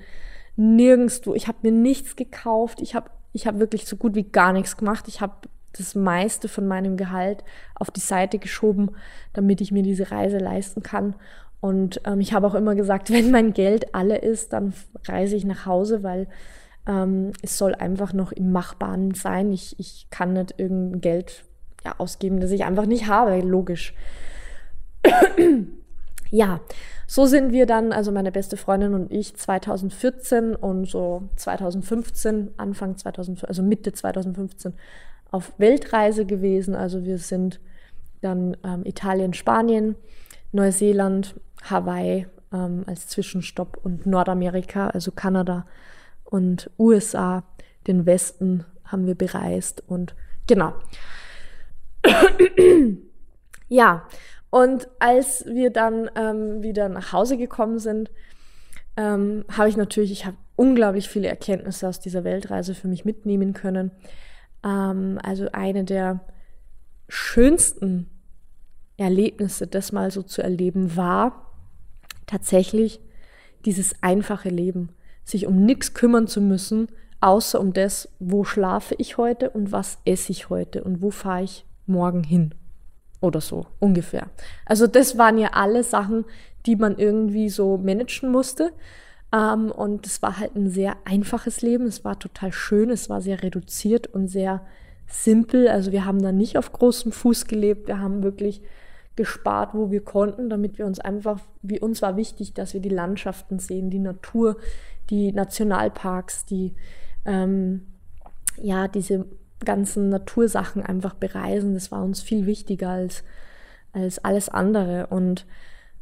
nirgendwo, ich habe mir nichts gekauft. Ich habe ich hab wirklich so gut wie gar nichts gemacht. Ich habe das meiste von meinem Gehalt auf die Seite geschoben, damit ich mir diese Reise leisten kann. Und ähm, ich habe auch immer gesagt, wenn mein Geld alle ist, dann reise ich nach Hause, weil ähm, es soll einfach noch im Machbaren sein. Ich, ich kann nicht irgendein Geld ja, ausgeben, das ich einfach nicht habe, logisch. ja, so sind wir dann, also meine beste Freundin und ich, 2014 und so 2015, Anfang 2015, also Mitte 2015 auf Weltreise gewesen. Also wir sind dann ähm, Italien, Spanien, Neuseeland, Hawaii ähm, als Zwischenstopp und Nordamerika, also Kanada, und USA, den Westen haben wir bereist und genau. ja, und als wir dann ähm, wieder nach Hause gekommen sind, ähm, habe ich natürlich, ich habe unglaublich viele Erkenntnisse aus dieser Weltreise für mich mitnehmen können. Ähm, also eine der schönsten Erlebnisse, das mal so zu erleben, war tatsächlich dieses einfache Leben, sich um nichts kümmern zu müssen, außer um das, wo schlafe ich heute und was esse ich heute und wo fahre ich morgen hin oder so ungefähr. Also das waren ja alle Sachen, die man irgendwie so managen musste. Ähm, und es war halt ein sehr einfaches Leben. Es war total schön. Es war sehr reduziert und sehr simpel. Also wir haben da nicht auf großem Fuß gelebt. Wir haben wirklich gespart, wo wir konnten, damit wir uns einfach, wie uns war wichtig, dass wir die Landschaften sehen, die Natur, die Nationalparks, die ähm, ja diese ganzen Natursachen einfach bereisen. Das war uns viel wichtiger als, als alles andere. Und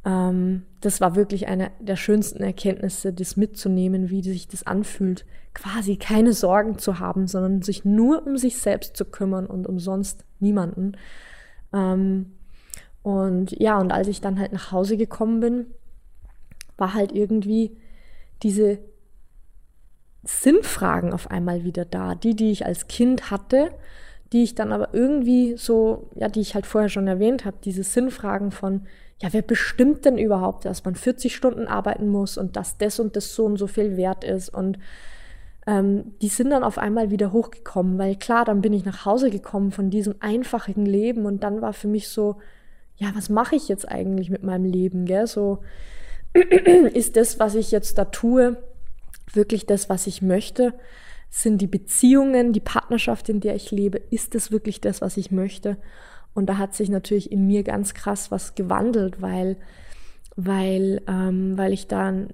ähm, das war wirklich eine der schönsten Erkenntnisse, das mitzunehmen, wie sich das anfühlt, quasi keine Sorgen zu haben, sondern sich nur um sich selbst zu kümmern und um sonst niemanden. Ähm, und ja, und als ich dann halt nach Hause gekommen bin, war halt irgendwie diese Sinnfragen auf einmal wieder da. Die, die ich als Kind hatte, die ich dann aber irgendwie so, ja, die ich halt vorher schon erwähnt habe, diese Sinnfragen von, ja, wer bestimmt denn überhaupt, dass man 40 Stunden arbeiten muss und dass das und das so und so viel wert ist und ähm, die sind dann auf einmal wieder hochgekommen, weil klar, dann bin ich nach Hause gekommen von diesem einfachen Leben und dann war für mich so, ja, was mache ich jetzt eigentlich mit meinem Leben, gell? So, ist das, was ich jetzt da tue, wirklich das, was ich möchte? Sind die Beziehungen, die Partnerschaft, in der ich lebe, ist das wirklich das, was ich möchte? Und da hat sich natürlich in mir ganz krass was gewandelt, weil, weil, ähm, weil ich dann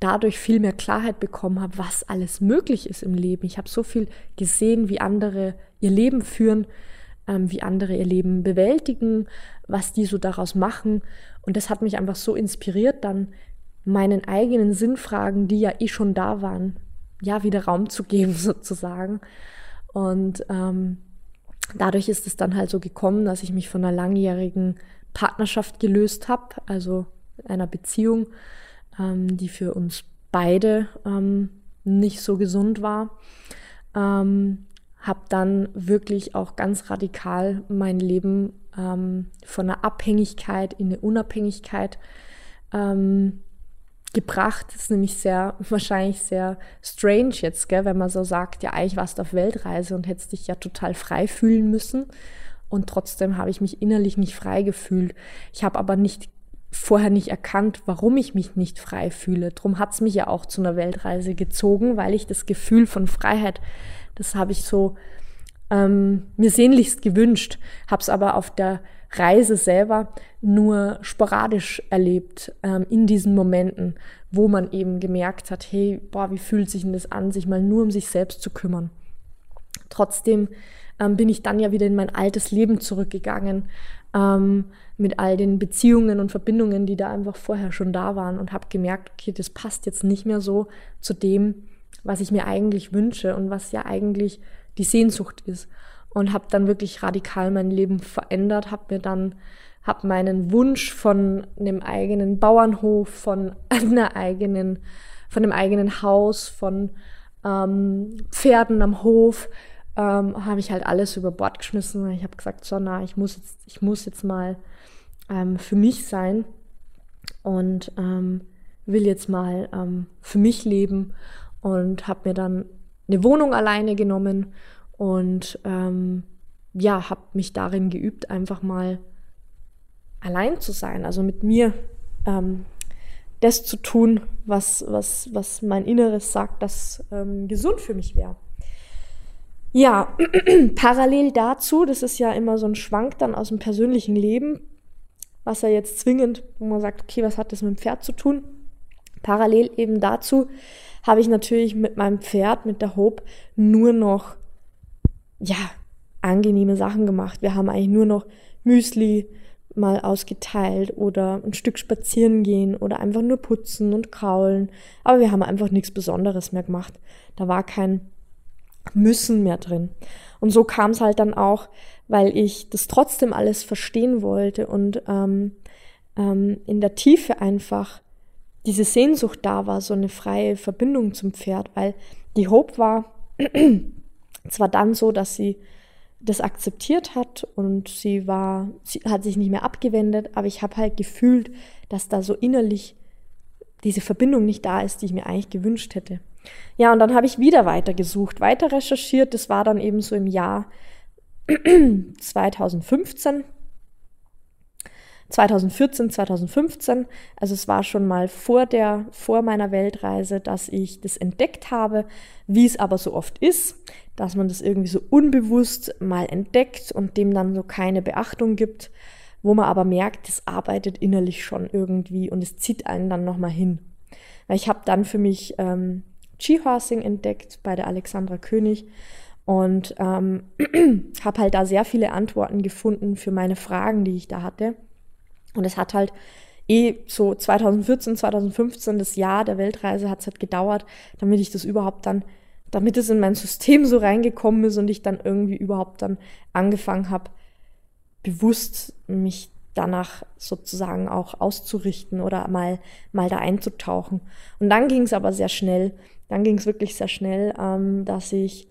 dadurch viel mehr Klarheit bekommen habe, was alles möglich ist im Leben. Ich habe so viel gesehen, wie andere ihr Leben führen, ähm, wie andere ihr Leben bewältigen, was die so daraus machen. Und das hat mich einfach so inspiriert, dann meinen eigenen Sinnfragen, die ja eh schon da waren, ja, wieder Raum zu geben sozusagen. Und ähm, dadurch ist es dann halt so gekommen, dass ich mich von einer langjährigen Partnerschaft gelöst habe, also einer Beziehung, ähm, die für uns beide ähm, nicht so gesund war. Ähm, habe dann wirklich auch ganz radikal mein Leben ähm, von einer Abhängigkeit in eine Unabhängigkeit ähm, gebracht. Das ist nämlich sehr, wahrscheinlich sehr strange jetzt, gell, wenn man so sagt, ja, eigentlich warst du auf Weltreise und hättest dich ja total frei fühlen müssen. Und trotzdem habe ich mich innerlich nicht frei gefühlt. Ich habe aber nicht vorher nicht erkannt, warum ich mich nicht frei fühle. Drum hat es mich ja auch zu einer Weltreise gezogen, weil ich das Gefühl von Freiheit, das habe ich so ähm, mir sehnlichst gewünscht, habe es aber auf der Reise selber nur sporadisch erlebt ähm, in diesen Momenten, wo man eben gemerkt hat, hey, boah, wie fühlt sich denn das an, sich mal nur um sich selbst zu kümmern. Trotzdem ähm, bin ich dann ja wieder in mein altes Leben zurückgegangen ähm, mit all den Beziehungen und Verbindungen, die da einfach vorher schon da waren und habe gemerkt, okay, das passt jetzt nicht mehr so zu dem, was ich mir eigentlich wünsche und was ja eigentlich die Sehnsucht ist und habe dann wirklich radikal mein Leben verändert, habe mir dann habe meinen Wunsch von einem eigenen Bauernhof, von einer eigenen, von einem eigenen Haus, von ähm, Pferden am Hof, ähm, habe ich halt alles über Bord geschmissen. Ich habe gesagt, so na, ich muss jetzt, ich muss jetzt mal ähm, für mich sein und ähm, will jetzt mal ähm, für mich leben und habe mir dann eine Wohnung alleine genommen und ähm, ja, habe mich darin geübt, einfach mal allein zu sein, also mit mir ähm, das zu tun, was, was, was mein Inneres sagt, das ähm, gesund für mich wäre. Ja, parallel dazu, das ist ja immer so ein Schwank dann aus dem persönlichen Leben, was er jetzt zwingend, wo man sagt, okay, was hat das mit dem Pferd zu tun? Parallel eben dazu habe ich natürlich mit meinem Pferd, mit der Hope, nur noch ja, angenehme Sachen gemacht. Wir haben eigentlich nur noch Müsli mal ausgeteilt oder ein Stück spazieren gehen oder einfach nur putzen und kraulen. Aber wir haben einfach nichts Besonderes mehr gemacht. Da war kein Müssen mehr drin. Und so kam es halt dann auch, weil ich das trotzdem alles verstehen wollte und ähm, ähm, in der Tiefe einfach diese Sehnsucht da war, so eine freie Verbindung zum Pferd, weil die Hope war zwar dann so, dass sie das akzeptiert hat und sie war, sie hat sich nicht mehr abgewendet, aber ich habe halt gefühlt, dass da so innerlich diese Verbindung nicht da ist, die ich mir eigentlich gewünscht hätte. Ja, und dann habe ich wieder weiter gesucht, weiter recherchiert. Das war dann eben so im Jahr 2015. 2014, 2015, also es war schon mal vor der, vor meiner Weltreise, dass ich das entdeckt habe, wie es aber so oft ist, dass man das irgendwie so unbewusst mal entdeckt und dem dann so keine Beachtung gibt, wo man aber merkt, es arbeitet innerlich schon irgendwie und es zieht einen dann nochmal hin. Weil ich habe dann für mich ähm, Ski-Horsing entdeckt bei der Alexandra König und ähm, habe halt da sehr viele Antworten gefunden für meine Fragen, die ich da hatte. Und es hat halt eh so 2014, 2015, das Jahr der Weltreise, hat es halt gedauert, damit ich das überhaupt dann, damit es in mein System so reingekommen ist und ich dann irgendwie überhaupt dann angefangen habe, bewusst mich danach sozusagen auch auszurichten oder mal, mal da einzutauchen. Und dann ging es aber sehr schnell, dann ging es wirklich sehr schnell, ähm, dass ich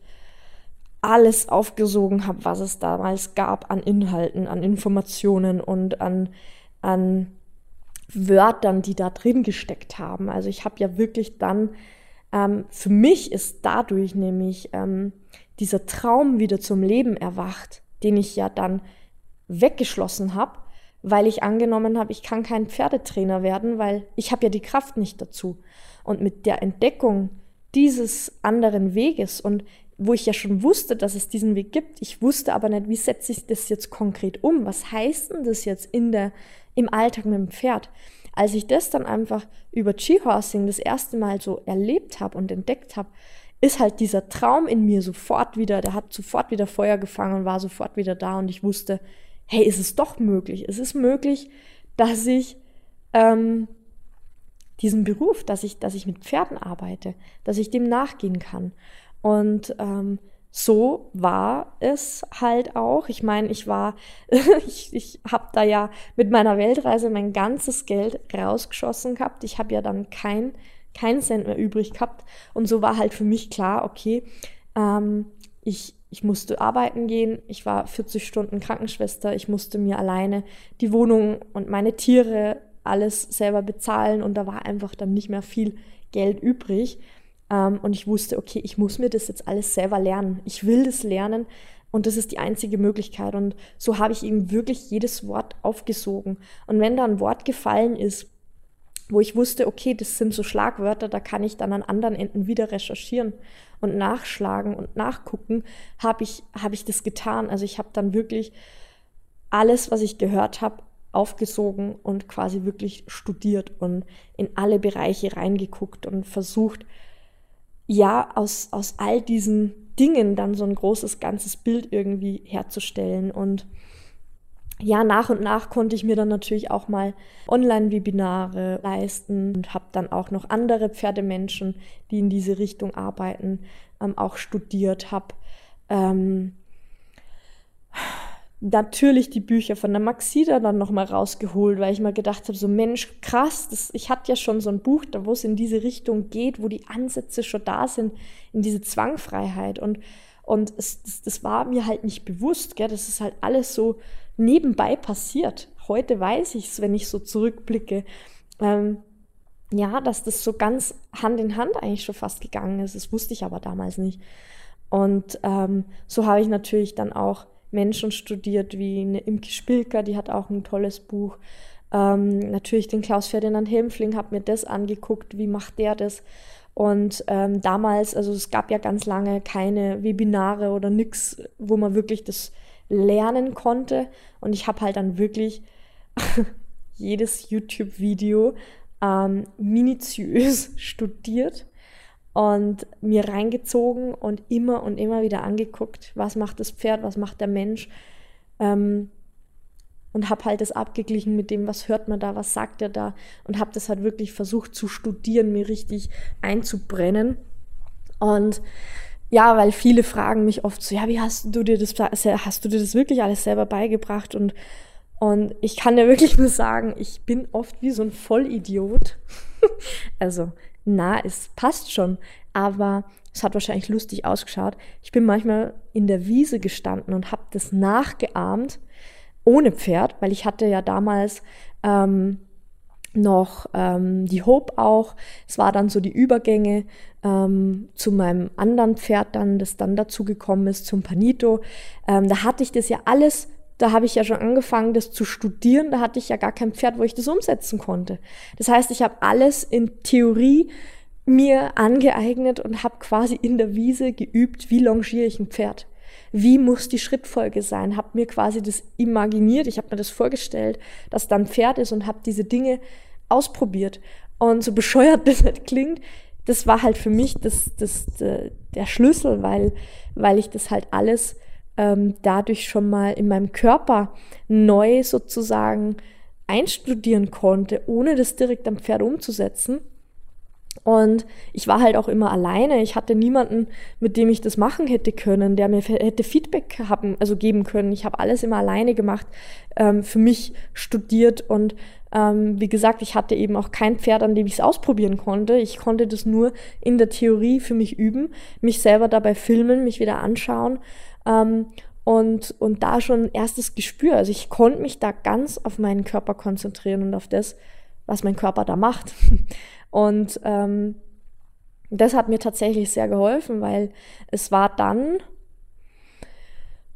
alles aufgesogen habe, was es damals gab an Inhalten, an Informationen und an an Wörtern, die da drin gesteckt haben. Also ich habe ja wirklich dann, ähm, für mich ist dadurch nämlich ähm, dieser Traum wieder zum Leben erwacht, den ich ja dann weggeschlossen habe, weil ich angenommen habe, ich kann kein Pferdetrainer werden, weil ich habe ja die Kraft nicht dazu. Und mit der Entdeckung dieses anderen Weges und wo ich ja schon wusste, dass es diesen Weg gibt, ich wusste aber nicht, wie setze ich das jetzt konkret um? Was heißt denn das jetzt in der im Alltag mit dem Pferd. Als ich das dann einfach über Ski-Horsing das erste Mal so erlebt habe und entdeckt habe, ist halt dieser Traum in mir sofort wieder, der hat sofort wieder Feuer gefangen und war sofort wieder da und ich wusste, hey, ist es doch möglich. Es ist möglich, dass ich ähm, diesen Beruf, dass ich, dass ich mit Pferden arbeite, dass ich dem nachgehen kann. Und ähm, so war es halt auch. Ich meine, ich war, ich, ich habe da ja mit meiner Weltreise mein ganzes Geld rausgeschossen gehabt. Ich habe ja dann kein, kein Cent mehr übrig gehabt. Und so war halt für mich klar, okay, ähm, ich, ich musste arbeiten gehen. Ich war 40 Stunden Krankenschwester. Ich musste mir alleine die Wohnung und meine Tiere alles selber bezahlen. Und da war einfach dann nicht mehr viel Geld übrig. Ähm, und ich wusste, okay, ich muss mir das jetzt alles selber lernen. Ich will das lernen und das ist die einzige Möglichkeit. Und so habe ich eben wirklich jedes Wort aufgesogen. Und wenn da ein Wort gefallen ist, wo ich wusste, okay, das sind so Schlagwörter, da kann ich dann an anderen Enden wieder recherchieren und nachschlagen und nachgucken, habe ich, hab ich das getan. Also ich habe dann wirklich alles, was ich gehört habe, aufgesogen und quasi wirklich studiert und in alle Bereiche reingeguckt und versucht, ja, aus, aus all diesen Dingen dann so ein großes ganzes Bild irgendwie herzustellen. Und ja, nach und nach konnte ich mir dann natürlich auch mal Online-Webinare leisten und habe dann auch noch andere Pferdemenschen, die in diese Richtung arbeiten, ähm, auch studiert, habe ähm, natürlich die Bücher von der Maxida dann nochmal rausgeholt, weil ich mal gedacht habe, so Mensch, krass, das, ich hatte ja schon so ein Buch, da wo es in diese Richtung geht, wo die Ansätze schon da sind, in diese Zwangfreiheit. Und, und es, das, das war mir halt nicht bewusst, gell? das ist halt alles so nebenbei passiert. Heute weiß ich es, wenn ich so zurückblicke. Ähm, ja, dass das so ganz Hand in Hand eigentlich schon fast gegangen ist. Das wusste ich aber damals nicht. Und ähm, so habe ich natürlich dann auch Menschen studiert, wie eine Imke Spilker, die hat auch ein tolles Buch. Ähm, natürlich den Klaus Ferdinand Helmfling, habe mir das angeguckt, wie macht der das. Und ähm, damals, also es gab ja ganz lange keine Webinare oder nichts, wo man wirklich das lernen konnte. Und ich habe halt dann wirklich jedes YouTube-Video ähm, minutiös studiert und mir reingezogen und immer und immer wieder angeguckt, was macht das Pferd, was macht der Mensch. Ähm, und habe halt das abgeglichen mit dem, was hört man da, was sagt er da und habe das halt wirklich versucht zu studieren, mir richtig einzubrennen. Und ja, weil viele fragen mich oft so, ja, wie hast du dir das, hast du dir das wirklich alles selber beigebracht und Und ich kann dir wirklich nur sagen, ich bin oft wie so ein Vollidiot. also, na, es passt schon, aber es hat wahrscheinlich lustig ausgeschaut. Ich bin manchmal in der Wiese gestanden und habe das nachgeahmt ohne Pferd, weil ich hatte ja damals ähm, noch ähm, die Hope auch. Es war dann so die Übergänge ähm, zu meinem anderen Pferd dann, das dann dazu gekommen ist, zum Panito. Ähm, da hatte ich das ja alles, da habe ich ja schon angefangen, das zu studieren. Da hatte ich ja gar kein Pferd, wo ich das umsetzen konnte. Das heißt, ich habe alles in Theorie mir angeeignet und habe quasi in der Wiese geübt, wie longiere ich ein Pferd wie muss die Schrittfolge sein, habe mir quasi das imaginiert, ich habe mir das vorgestellt, dass dann Pferd ist und habe diese Dinge ausprobiert. Und so bescheuert das nicht klingt, das war halt für mich das, das, der Schlüssel, weil, weil ich das halt alles ähm, dadurch schon mal in meinem Körper neu sozusagen einstudieren konnte, ohne das direkt am Pferd umzusetzen. Und ich war halt auch immer alleine. Ich hatte niemanden, mit dem ich das machen hätte können, der mir hätte Feedback haben, also geben können. Ich habe alles immer alleine gemacht, ähm, für mich studiert und ähm, wie gesagt, ich hatte eben auch kein Pferd, an dem ich es ausprobieren konnte. Ich konnte das nur in der Theorie für mich üben, mich selber dabei filmen, mich wieder anschauen. Ähm, und, und da schon ein erstes Gespür. Also ich konnte mich da ganz auf meinen Körper konzentrieren und auf das, was mein Körper da macht. Und ähm, das hat mir tatsächlich sehr geholfen, weil es war dann,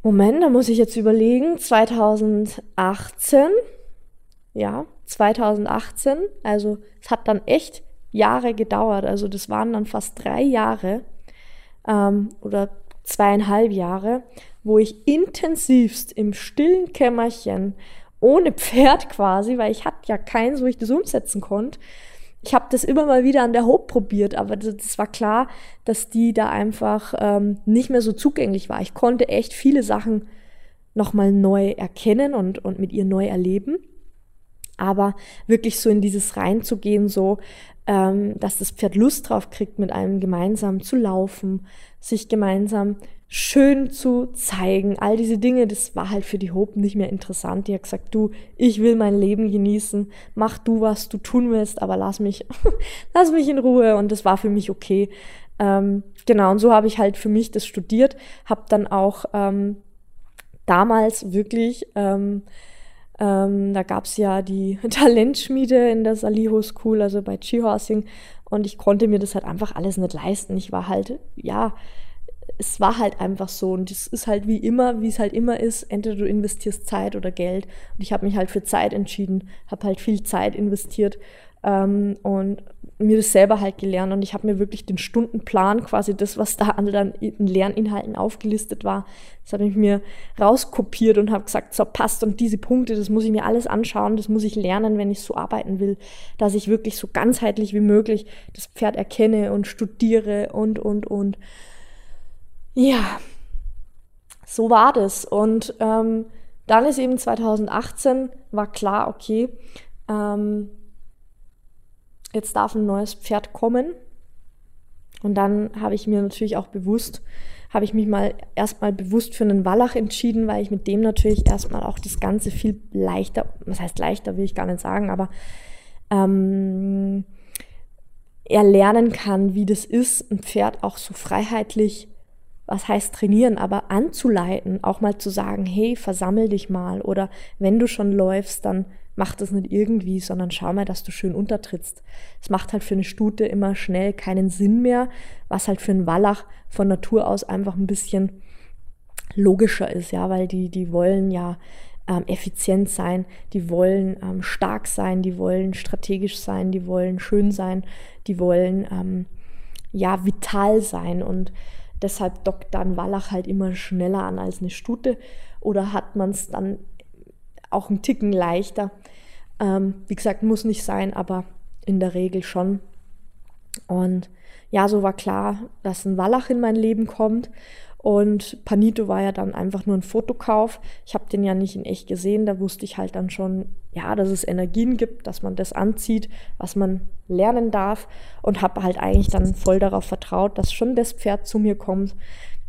Moment, da muss ich jetzt überlegen, 2018, ja, 2018, also es hat dann echt Jahre gedauert, also das waren dann fast drei Jahre ähm, oder zweieinhalb Jahre, wo ich intensivst im stillen Kämmerchen ohne Pferd quasi, weil ich hatte ja keins, wo ich das umsetzen konnte, ich habe das immer mal wieder an der Hope probiert, aber das, das war klar, dass die da einfach ähm, nicht mehr so zugänglich war. Ich konnte echt viele Sachen nochmal neu erkennen und, und mit ihr neu erleben. Aber wirklich so in dieses reinzugehen, so, ähm, dass das Pferd Lust drauf kriegt, mit einem gemeinsam zu laufen, sich gemeinsam schön zu zeigen. All diese Dinge, das war halt für die Hope nicht mehr interessant. Die hat gesagt, du, ich will mein Leben genießen, mach du, was du tun willst, aber lass mich, lass mich in Ruhe. Und das war für mich okay. Ähm, genau, und so habe ich halt für mich das studiert, habe dann auch ähm, damals wirklich, ähm, ähm, da gab's ja die Talentschmiede in der Saliho School, also bei Skihorsing, und ich konnte mir das halt einfach alles nicht leisten. Ich war halt, ja, es war halt einfach so. Und es ist halt wie immer, wie es halt immer ist, entweder du investierst Zeit oder Geld. Und ich habe mich halt für Zeit entschieden, habe halt viel Zeit investiert. Ähm, und mir das selber halt gelernt und ich habe mir wirklich den Stundenplan, quasi das, was da an dann in Lerninhalten aufgelistet war, das habe ich mir rauskopiert und habe gesagt, so passt und diese Punkte, das muss ich mir alles anschauen, das muss ich lernen, wenn ich so arbeiten will, dass ich wirklich so ganzheitlich wie möglich das Pferd erkenne und studiere und, und, und. Ja, so war das. Und ähm, dann ist eben 2018, war klar, okay, ähm, jetzt darf ein neues Pferd kommen. Und dann habe ich mir natürlich auch bewusst, habe ich mich mal erstmal bewusst für einen Wallach entschieden, weil ich mit dem natürlich erstmal auch das Ganze viel leichter, was heißt leichter, will ich gar nicht sagen, aber ähm, erlernen kann, wie das ist, ein Pferd auch so freiheitlich was heißt trainieren, aber anzuleiten, auch mal zu sagen, hey, versammel dich mal oder wenn du schon läufst, dann mach das nicht irgendwie, sondern schau mal, dass du schön untertrittst. Es macht halt für eine Stute immer schnell keinen Sinn mehr, was halt für einen Wallach von Natur aus einfach ein bisschen logischer ist, ja, weil die, die wollen ja ähm, effizient sein, die wollen ähm, stark sein, die wollen strategisch sein, die wollen schön sein, die wollen ähm, ja vital sein und Deshalb dockt dann Wallach halt immer schneller an als eine Stute oder hat man es dann auch einen Ticken leichter. Ähm, wie gesagt, muss nicht sein, aber in der Regel schon. Und ja, so war klar, dass ein Wallach in mein Leben kommt. Und Panito war ja dann einfach nur ein Fotokauf. Ich habe den ja nicht in echt gesehen. Da wusste ich halt dann schon, ja, dass es Energien gibt, dass man das anzieht, was man lernen darf. Und habe halt eigentlich dann voll darauf vertraut, dass schon das Pferd zu mir kommt,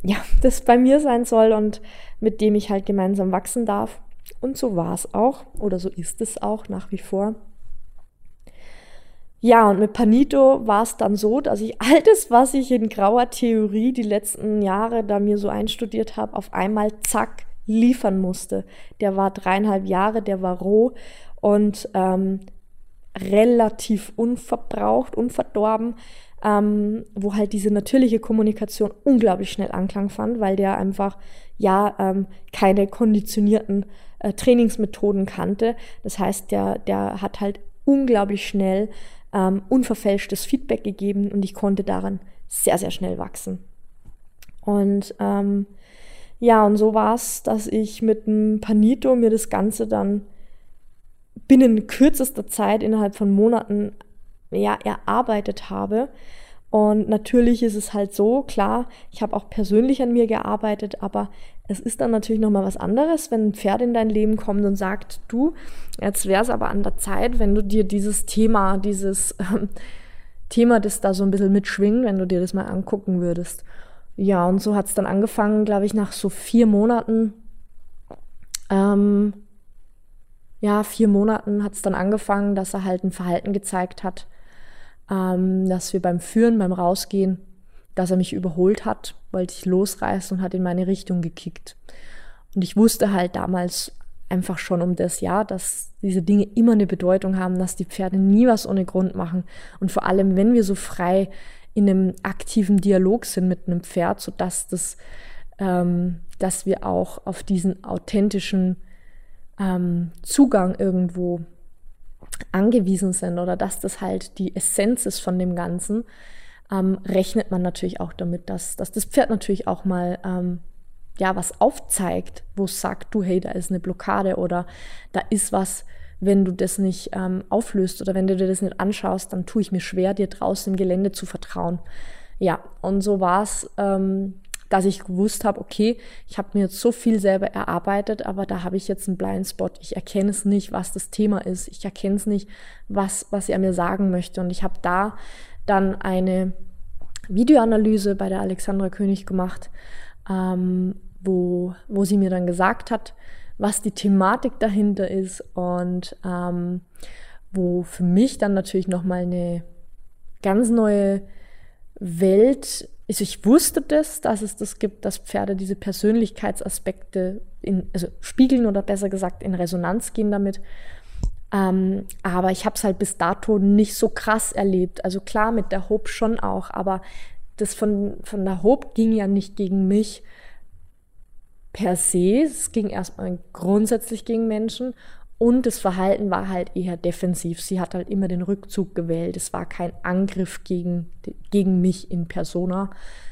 ja, das bei mir sein soll und mit dem ich halt gemeinsam wachsen darf. Und so war es auch oder so ist es auch nach wie vor. Ja, und mit Panito war es dann so, dass ich all das, was ich in grauer Theorie die letzten Jahre da mir so einstudiert habe, auf einmal zack liefern musste. Der war dreieinhalb Jahre, der war roh und ähm, relativ unverbraucht, unverdorben, ähm, wo halt diese natürliche Kommunikation unglaublich schnell Anklang fand, weil der einfach ja ähm, keine konditionierten äh, Trainingsmethoden kannte. Das heißt, der, der hat halt unglaublich schnell ähm, unverfälschtes Feedback gegeben und ich konnte daran sehr, sehr schnell wachsen. Und ähm, ja, und so war es, dass ich mit dem Panito mir das Ganze dann binnen kürzester Zeit, innerhalb von Monaten, ja, erarbeitet habe. Und natürlich ist es halt so, klar, ich habe auch persönlich an mir gearbeitet, aber es ist dann natürlich nochmal was anderes, wenn ein Pferd in dein Leben kommt und sagt, du, jetzt wäre es aber an der Zeit, wenn du dir dieses Thema, dieses ähm, Thema, das da so ein bisschen mitschwingt, wenn du dir das mal angucken würdest. Ja, und so hat es dann angefangen, glaube ich, nach so vier Monaten. Ähm, ja, vier Monaten hat es dann angefangen, dass er halt ein Verhalten gezeigt hat, ähm, dass wir beim Führen, beim Rausgehen, dass er mich überholt hat, wollte ich losreißen und hat in meine Richtung gekickt. Und ich wusste halt damals einfach schon um das Jahr, dass diese Dinge immer eine Bedeutung haben, dass die Pferde nie was ohne Grund machen. Und vor allem, wenn wir so frei in einem aktiven Dialog sind mit einem Pferd, so dass das, ähm, dass wir auch auf diesen authentischen ähm, Zugang irgendwo angewiesen sind oder dass das halt die Essenz ist von dem Ganzen, ähm, rechnet man natürlich auch damit, dass, dass das Pferd natürlich auch mal ähm, ja was aufzeigt, wo es sagt, du hey, da ist eine Blockade oder da ist was, wenn du das nicht ähm, auflöst oder wenn du dir das nicht anschaust, dann tue ich mir schwer, dir draußen im Gelände zu vertrauen. Ja, und so war es ähm, dass ich gewusst habe, okay, ich habe mir jetzt so viel selber erarbeitet, aber da habe ich jetzt einen Blindspot. Ich erkenne es nicht, was das Thema ist. Ich erkenne es nicht, was, was er mir sagen möchte. Und ich habe da dann eine Videoanalyse bei der Alexandra König gemacht, ähm, wo, wo sie mir dann gesagt hat, was die Thematik dahinter ist und ähm, wo für mich dann natürlich nochmal eine ganz neue Welt also ich wusste das, dass es das gibt, dass Pferde diese Persönlichkeitsaspekte in, also spiegeln oder besser gesagt in Resonanz gehen damit. Ähm, aber ich habe es halt bis dato nicht so krass erlebt. Also klar, mit der Hope schon auch, aber das von, von der Hope ging ja nicht gegen mich per se. Es ging erstmal grundsätzlich gegen Menschen und das Verhalten war halt eher defensiv. Sie hat halt immer den Rückzug gewählt. Es war kein Angriff gegen, gegen mich in persona,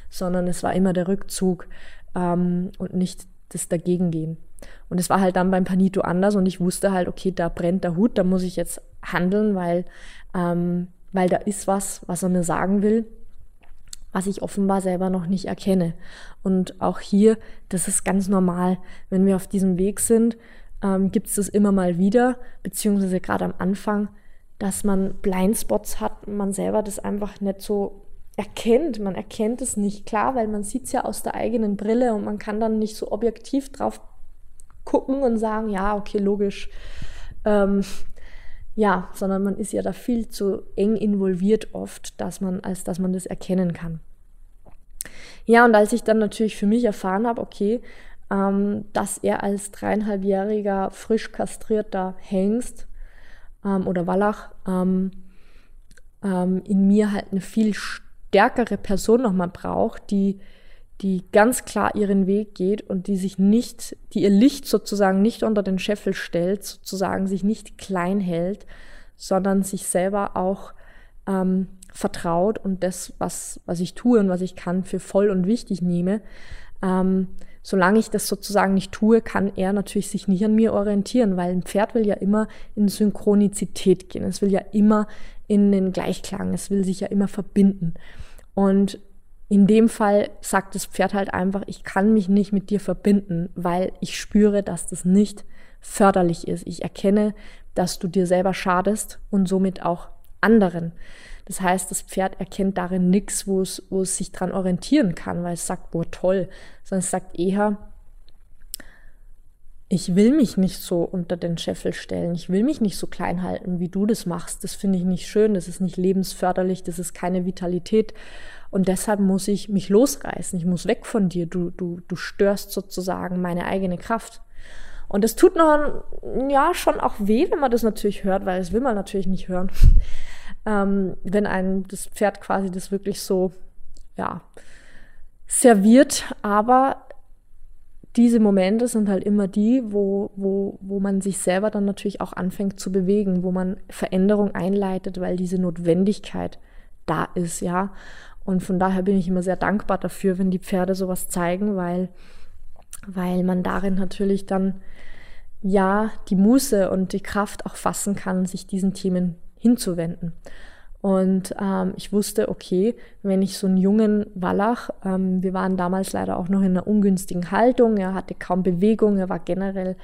sondern es war immer der Rückzug ähm, und nicht das Dagegengehen. Und es war halt dann beim Panito anders und ich wusste halt, okay, da brennt der Hut, da muss ich jetzt handeln, weil, ähm, weil da ist was, was er mir sagen will, was ich offenbar selber noch nicht erkenne. Und auch hier, das ist ganz normal, wenn wir auf diesem Weg sind, ähm, gibt es das immer mal wieder, beziehungsweise gerade am Anfang, dass man Blindspots hat, man selber das einfach nicht so erkennt. Man erkennt es nicht klar, weil man sieht es ja aus der eigenen Brille und man kann dann nicht so objektiv drauf gucken und sagen, ja, okay, logisch. Ähm, ja, sondern man ist ja da viel zu eng involviert oft, dass man, als dass man das erkennen kann. Ja, und als ich dann natürlich für mich erfahren habe, okay, ähm, dass er als dreieinhalbjähriger frisch kastrierter Hengst ähm, oder Wallach ähm, ähm, in mir halt eine viel stärkere Person nochmal braucht, die, die ganz klar ihren Weg geht und die sich nicht, die ihr Licht sozusagen nicht unter den Scheffel stellt, sozusagen sich nicht klein hält, sondern sich selber auch ähm, vertraut und das, was, was ich tue und was ich kann, für voll und wichtig nehme. Ähm, solange ich das sozusagen nicht tue, kann er natürlich sich nicht an mir orientieren, weil ein Pferd will ja immer in Synchronizität gehen. Es will ja immer in den Gleichklang. Es will sich ja immer verbinden. Und in dem Fall sagt das Pferd halt einfach, ich kann mich nicht mit dir verbinden, weil ich spüre, dass das nicht förderlich ist. Ich erkenne, dass du dir selber schadest und somit auch anderen. Das heißt, das Pferd erkennt darin nichts, wo es, wo es sich dran orientieren kann, weil es sagt, boah, toll, sondern es sagt eher, ich will mich nicht so unter den Scheffel stellen. Ich will mich nicht so klein halten, wie du das machst. Das finde ich nicht schön. Das ist nicht lebensförderlich. Das ist keine Vitalität. Und deshalb muss ich mich losreißen. Ich muss weg von dir. Du, du, du störst sozusagen meine eigene Kraft. Und es tut noch, ja, schon auch weh, wenn man das natürlich hört, weil das will man natürlich nicht hören. ähm, wenn einem das Pferd quasi das wirklich so, ja, serviert. Aber diese Momente sind halt immer die, wo, wo, wo man sich selber dann natürlich auch anfängt zu bewegen, wo man Veränderung einleitet, weil diese Notwendigkeit da ist, ja. Und von daher bin ich immer sehr dankbar dafür, wenn die Pferde sowas zeigen, weil, weil man darin natürlich dann ja die Muße und die Kraft auch fassen kann, sich diesen Themen hinzuwenden. Und ähm, ich wusste, okay, wenn ich so einen jungen Wallach, ähm, wir waren damals leider auch noch in einer ungünstigen Haltung, er hatte kaum Bewegung, er war generell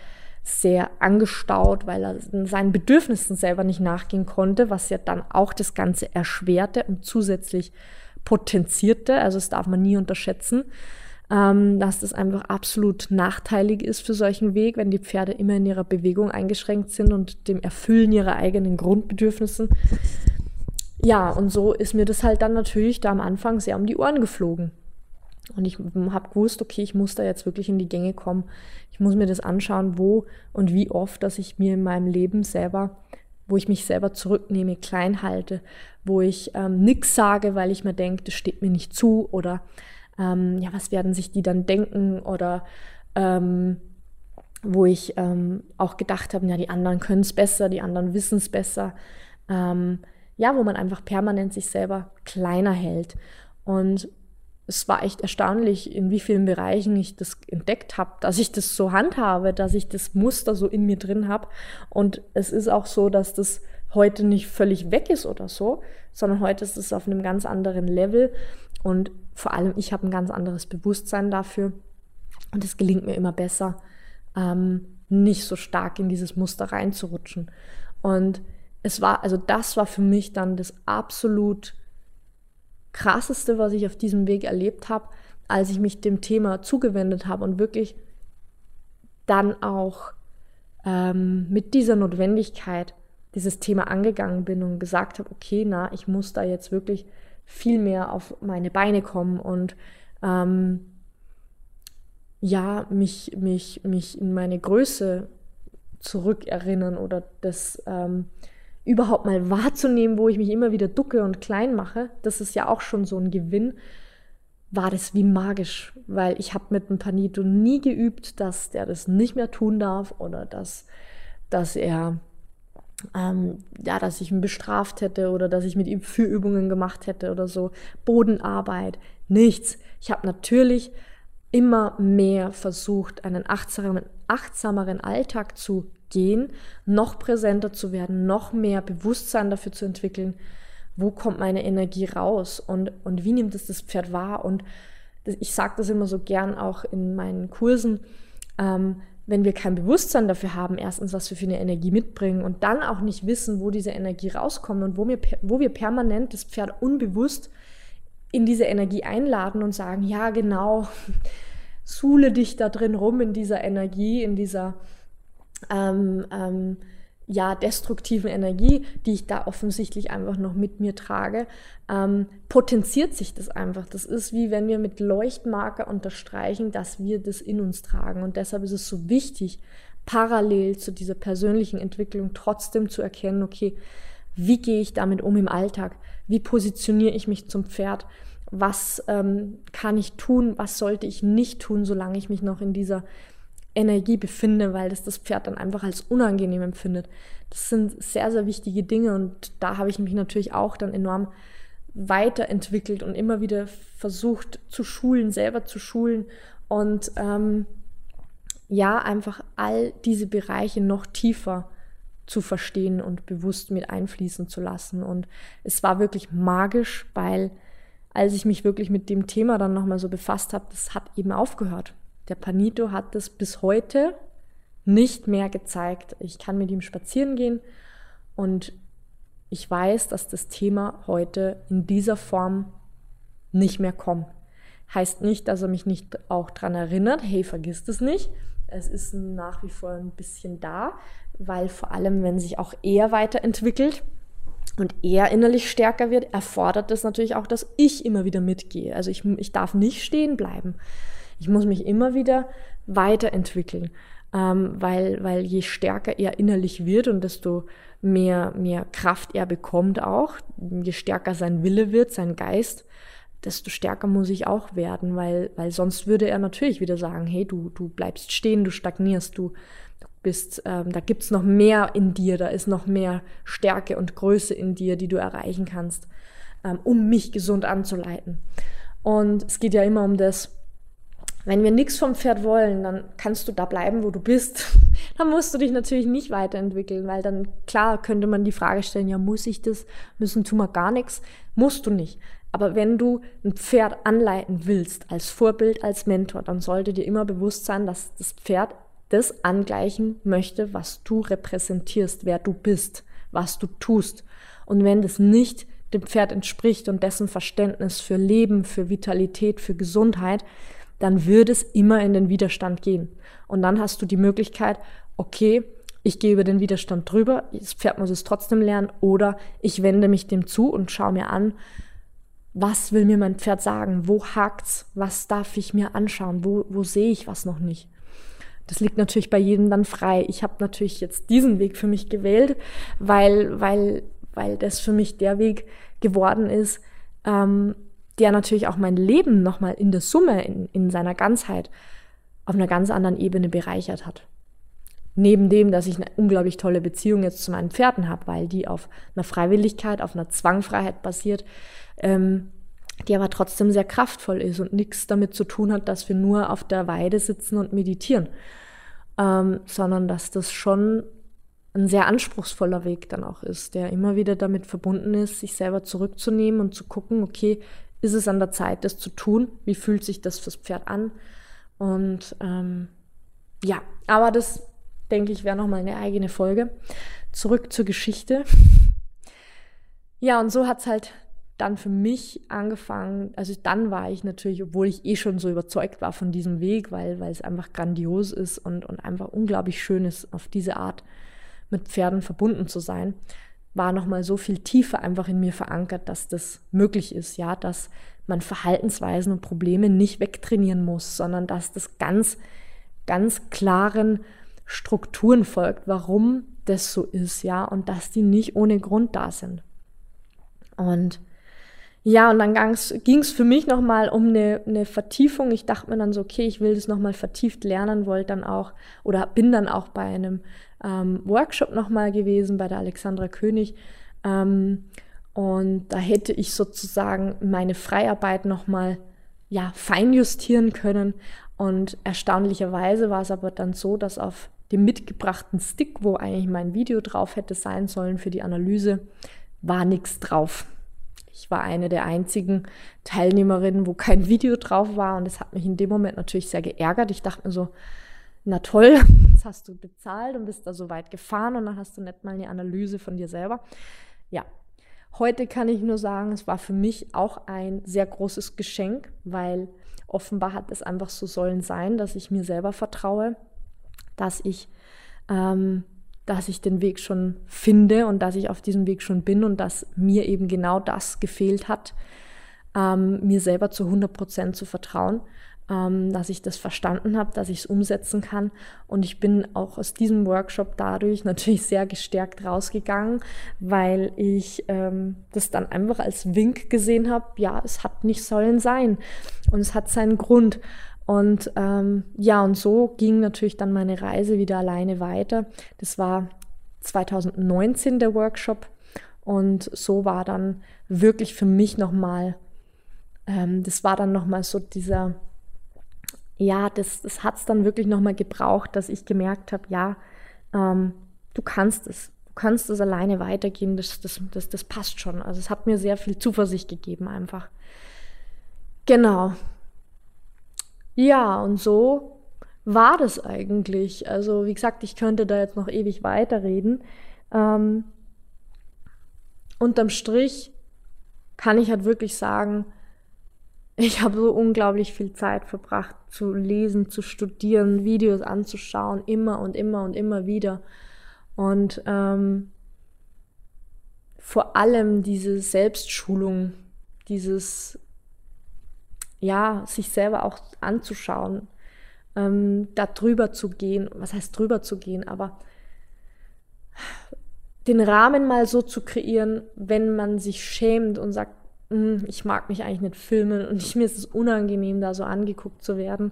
sehr angestaut, weil er seinen Bedürfnissen selber nicht nachgehen konnte, was ja dann auch das Ganze erschwerte und zusätzlich potenzierte. Also das darf man nie unterschätzen, ähm, dass das einfach absolut nachteilig ist für solchen Weg, wenn die Pferde immer in ihrer Bewegung eingeschränkt sind und dem Erfüllen ihrer eigenen Grundbedürfnissen ja, und so ist mir das halt dann natürlich da am Anfang sehr um die Ohren geflogen. Und ich habe gewusst, okay, ich muss da jetzt wirklich in die Gänge kommen. Ich muss mir das anschauen, wo und wie oft, dass ich mir in meinem Leben selber, wo ich mich selber zurücknehme, klein halte, wo ich ähm, nichts sage, weil ich mir denke, das steht mir nicht zu oder ähm, ja, was werden sich die dann denken oder ähm, wo ich ähm, auch gedacht habe, ja, die anderen können es besser, die anderen wissen es besser. Ähm, ja, wo man einfach permanent sich selber kleiner hält. Und es war echt erstaunlich, in wie vielen Bereichen ich das entdeckt habe, dass ich das so handhabe, dass ich das Muster so in mir drin habe. Und es ist auch so, dass das heute nicht völlig weg ist oder so, sondern heute ist es auf einem ganz anderen Level. Und vor allem, ich habe ein ganz anderes Bewusstsein dafür. Und es gelingt mir immer besser, ähm, nicht so stark in dieses Muster reinzurutschen. Und es war, also das war für mich dann das absolut krasseste, was ich auf diesem Weg erlebt habe, als ich mich dem Thema zugewendet habe und wirklich dann auch ähm, mit dieser Notwendigkeit dieses Thema angegangen bin und gesagt habe, okay, na, ich muss da jetzt wirklich viel mehr auf meine Beine kommen und ähm, ja, mich, mich, mich in meine Größe zurückerinnern oder das ähm, überhaupt mal wahrzunehmen, wo ich mich immer wieder ducke und klein mache, das ist ja auch schon so ein Gewinn, war das wie magisch, weil ich habe mit dem Panito nie geübt, dass der das nicht mehr tun darf oder dass, dass er ähm, ja, dass ich ihn bestraft hätte oder dass ich mit ihm Fürübungen gemacht hätte oder so. Bodenarbeit, nichts. Ich habe natürlich immer mehr versucht, einen achtsameren, achtsameren Alltag zu gehen, noch präsenter zu werden, noch mehr Bewusstsein dafür zu entwickeln, wo kommt meine Energie raus und, und wie nimmt es das Pferd wahr. Und ich sage das immer so gern auch in meinen Kursen, ähm, wenn wir kein Bewusstsein dafür haben, erstens, was wir für eine Energie mitbringen und dann auch nicht wissen, wo diese Energie rauskommt und wo wir, wo wir permanent das Pferd unbewusst in diese Energie einladen und sagen, ja genau, suhle dich da drin rum in dieser Energie, in dieser ähm, ähm, ja, destruktiven Energie, die ich da offensichtlich einfach noch mit mir trage, ähm, potenziert sich das einfach. Das ist wie wenn wir mit Leuchtmarker unterstreichen, dass wir das in uns tragen. Und deshalb ist es so wichtig, parallel zu dieser persönlichen Entwicklung trotzdem zu erkennen, okay, wie gehe ich damit um im Alltag? Wie positioniere ich mich zum Pferd? Was ähm, kann ich tun? Was sollte ich nicht tun, solange ich mich noch in dieser Energie befinde, weil das das Pferd dann einfach als unangenehm empfindet. Das sind sehr, sehr wichtige Dinge und da habe ich mich natürlich auch dann enorm weiterentwickelt und immer wieder versucht zu schulen, selber zu schulen und ähm, ja, einfach all diese Bereiche noch tiefer zu verstehen und bewusst mit einfließen zu lassen. Und es war wirklich magisch, weil als ich mich wirklich mit dem Thema dann nochmal so befasst habe, das hat eben aufgehört. Der Panito hat das bis heute nicht mehr gezeigt. Ich kann mit ihm spazieren gehen und ich weiß, dass das Thema heute in dieser Form nicht mehr kommt. Heißt nicht, dass er mich nicht auch daran erinnert, hey, vergiss das nicht. es ist nach wie vor ein bisschen da, weil vor allem, wenn sich auch er weiterentwickelt und er innerlich stärker wird, erfordert das natürlich auch, dass ich immer wieder mitgehe. Also ich, ich darf nicht stehen bleiben. Ich muss mich immer wieder weiterentwickeln, ähm, weil, weil je stärker er innerlich wird und desto mehr, mehr Kraft er bekommt auch, je stärker sein Wille wird, sein Geist, desto stärker muss ich auch werden, weil, weil sonst würde er natürlich wieder sagen, hey, du, du bleibst stehen, du stagnierst, du, du bist, ähm, da gibt's noch mehr in dir, da ist noch mehr Stärke und Größe in dir, die du erreichen kannst, ähm, um mich gesund anzuleiten. Und es geht ja immer um das, wenn wir nichts vom Pferd wollen, dann kannst du da bleiben, wo du bist. dann musst du dich natürlich nicht weiterentwickeln, weil dann, klar, könnte man die Frage stellen, ja, muss ich das? Müssen tun wir gar nichts? Musst du nicht. Aber wenn du ein Pferd anleiten willst, als Vorbild, als Mentor, dann sollte dir immer bewusst sein, dass das Pferd das angleichen möchte, was du repräsentierst, wer du bist, was du tust. Und wenn das nicht dem Pferd entspricht und dessen Verständnis für Leben, für Vitalität, für Gesundheit, dann wird es immer in den Widerstand gehen. Und dann hast du die Möglichkeit, okay, ich gehe über den Widerstand drüber, das Pferd muss es trotzdem lernen, oder ich wende mich dem zu und schaue mir an, was will mir mein Pferd sagen? Wo hakt's? Was darf ich mir anschauen? Wo, wo sehe ich was noch nicht? Das liegt natürlich bei jedem dann frei. Ich habe natürlich jetzt diesen Weg für mich gewählt, weil, weil, weil das für mich der Weg geworden ist, ähm, der natürlich auch mein Leben nochmal in der Summe, in, in seiner Ganzheit, auf einer ganz anderen Ebene bereichert hat. Neben dem, dass ich eine unglaublich tolle Beziehung jetzt zu meinen Pferden habe, weil die auf einer Freiwilligkeit, auf einer Zwangfreiheit basiert, ähm, die aber trotzdem sehr kraftvoll ist und nichts damit zu tun hat, dass wir nur auf der Weide sitzen und meditieren, ähm, sondern dass das schon ein sehr anspruchsvoller Weg dann auch ist, der immer wieder damit verbunden ist, sich selber zurückzunehmen und zu gucken, okay, ist es an der Zeit, das zu tun? Wie fühlt sich das fürs Pferd an? Und ähm, ja, aber das denke ich wäre nochmal eine eigene Folge. Zurück zur Geschichte. Ja, und so hat es halt dann für mich angefangen, also dann war ich natürlich, obwohl ich eh schon so überzeugt war von diesem Weg, weil, es einfach grandios ist und, und einfach unglaublich schön ist, auf diese Art mit Pferden verbunden zu sein, war nochmal so viel tiefer einfach in mir verankert, dass das möglich ist, ja, dass man Verhaltensweisen und Probleme nicht wegtrainieren muss, sondern dass das ganz, ganz klaren Strukturen folgt, warum das so ist, ja, und dass die nicht ohne Grund da sind. Und ja, und dann ging es für mich nochmal um eine, eine Vertiefung. Ich dachte mir dann so, okay, ich will das nochmal vertieft lernen, wollte dann auch oder bin dann auch bei einem ähm, Workshop nochmal gewesen, bei der Alexandra König. Ähm, und da hätte ich sozusagen meine Freiarbeit nochmal ja, feinjustieren können. Und erstaunlicherweise war es aber dann so, dass auf dem mitgebrachten Stick, wo eigentlich mein Video drauf hätte sein sollen für die Analyse, war nichts drauf. War eine der einzigen Teilnehmerinnen, wo kein Video drauf war und das hat mich in dem Moment natürlich sehr geärgert. Ich dachte mir so, na toll, jetzt hast du bezahlt und bist da so weit gefahren und dann hast du nicht mal eine Analyse von dir selber. Ja, heute kann ich nur sagen, es war für mich auch ein sehr großes Geschenk, weil offenbar hat es einfach so sollen sein, dass ich mir selber vertraue, dass ich ähm, dass ich den Weg schon finde und dass ich auf diesem Weg schon bin und dass mir eben genau das gefehlt hat, ähm, mir selber zu 100 Prozent zu vertrauen, ähm, dass ich das verstanden habe, dass ich es umsetzen kann. Und ich bin auch aus diesem Workshop dadurch natürlich sehr gestärkt rausgegangen, weil ich ähm, das dann einfach als Wink gesehen habe, ja, es hat nicht sollen sein und es hat seinen Grund. Und ähm, ja, und so ging natürlich dann meine Reise wieder alleine weiter. Das war 2019 der Workshop und so war dann wirklich für mich nochmal, ähm, das war dann nochmal so dieser, ja, das, das hat es dann wirklich nochmal gebraucht, dass ich gemerkt habe, ja, ähm, du kannst es, du kannst es alleine weitergehen, das, das, das, das passt schon. Also es hat mir sehr viel Zuversicht gegeben einfach. Genau, ja, und so war das eigentlich. Also, wie gesagt, ich könnte da jetzt noch ewig weiterreden. Ähm, unterm Strich kann ich halt wirklich sagen, ich habe so unglaublich viel Zeit verbracht zu lesen, zu studieren, Videos anzuschauen, immer und immer und immer wieder. Und ähm, vor allem diese Selbstschulung, dieses, ja, sich selber auch anzuschauen, ähm, da drüber zu gehen, was heißt drüber zu gehen, aber den Rahmen mal so zu kreieren, wenn man sich schämt und sagt, hm, ich mag mich eigentlich nicht filmen und ich, mir ist es unangenehm, da so angeguckt zu werden.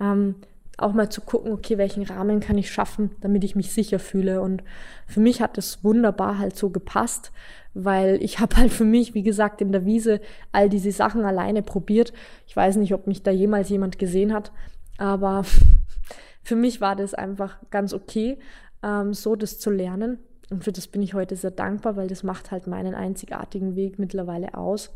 Ähm, auch mal zu gucken, okay, welchen Rahmen kann ich schaffen, damit ich mich sicher fühle. Und für mich hat es wunderbar halt so gepasst, weil ich habe halt für mich, wie gesagt, in der Wiese all diese Sachen alleine probiert. Ich weiß nicht, ob mich da jemals jemand gesehen hat, aber für mich war das einfach ganz okay, ähm, so das zu lernen. Und für das bin ich heute sehr dankbar, weil das macht halt meinen einzigartigen Weg mittlerweile aus,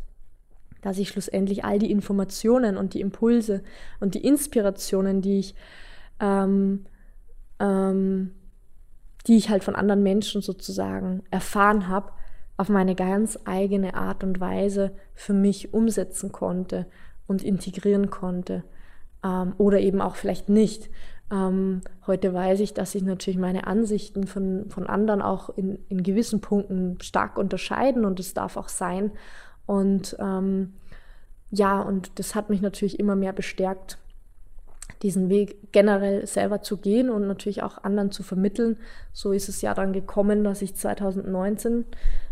dass ich schlussendlich all die Informationen und die Impulse und die Inspirationen, die ich, ähm, ähm, die ich halt von anderen Menschen sozusagen erfahren habe, auf meine ganz eigene Art und Weise für mich umsetzen konnte und integrieren konnte. Ähm, oder eben auch vielleicht nicht. Ähm, heute weiß ich, dass sich natürlich meine Ansichten von, von anderen auch in, in gewissen Punkten stark unterscheiden und es darf auch sein. Und ähm, ja, und das hat mich natürlich immer mehr bestärkt, diesen Weg generell selber zu gehen und natürlich auch anderen zu vermitteln. So ist es ja dann gekommen, dass ich 2019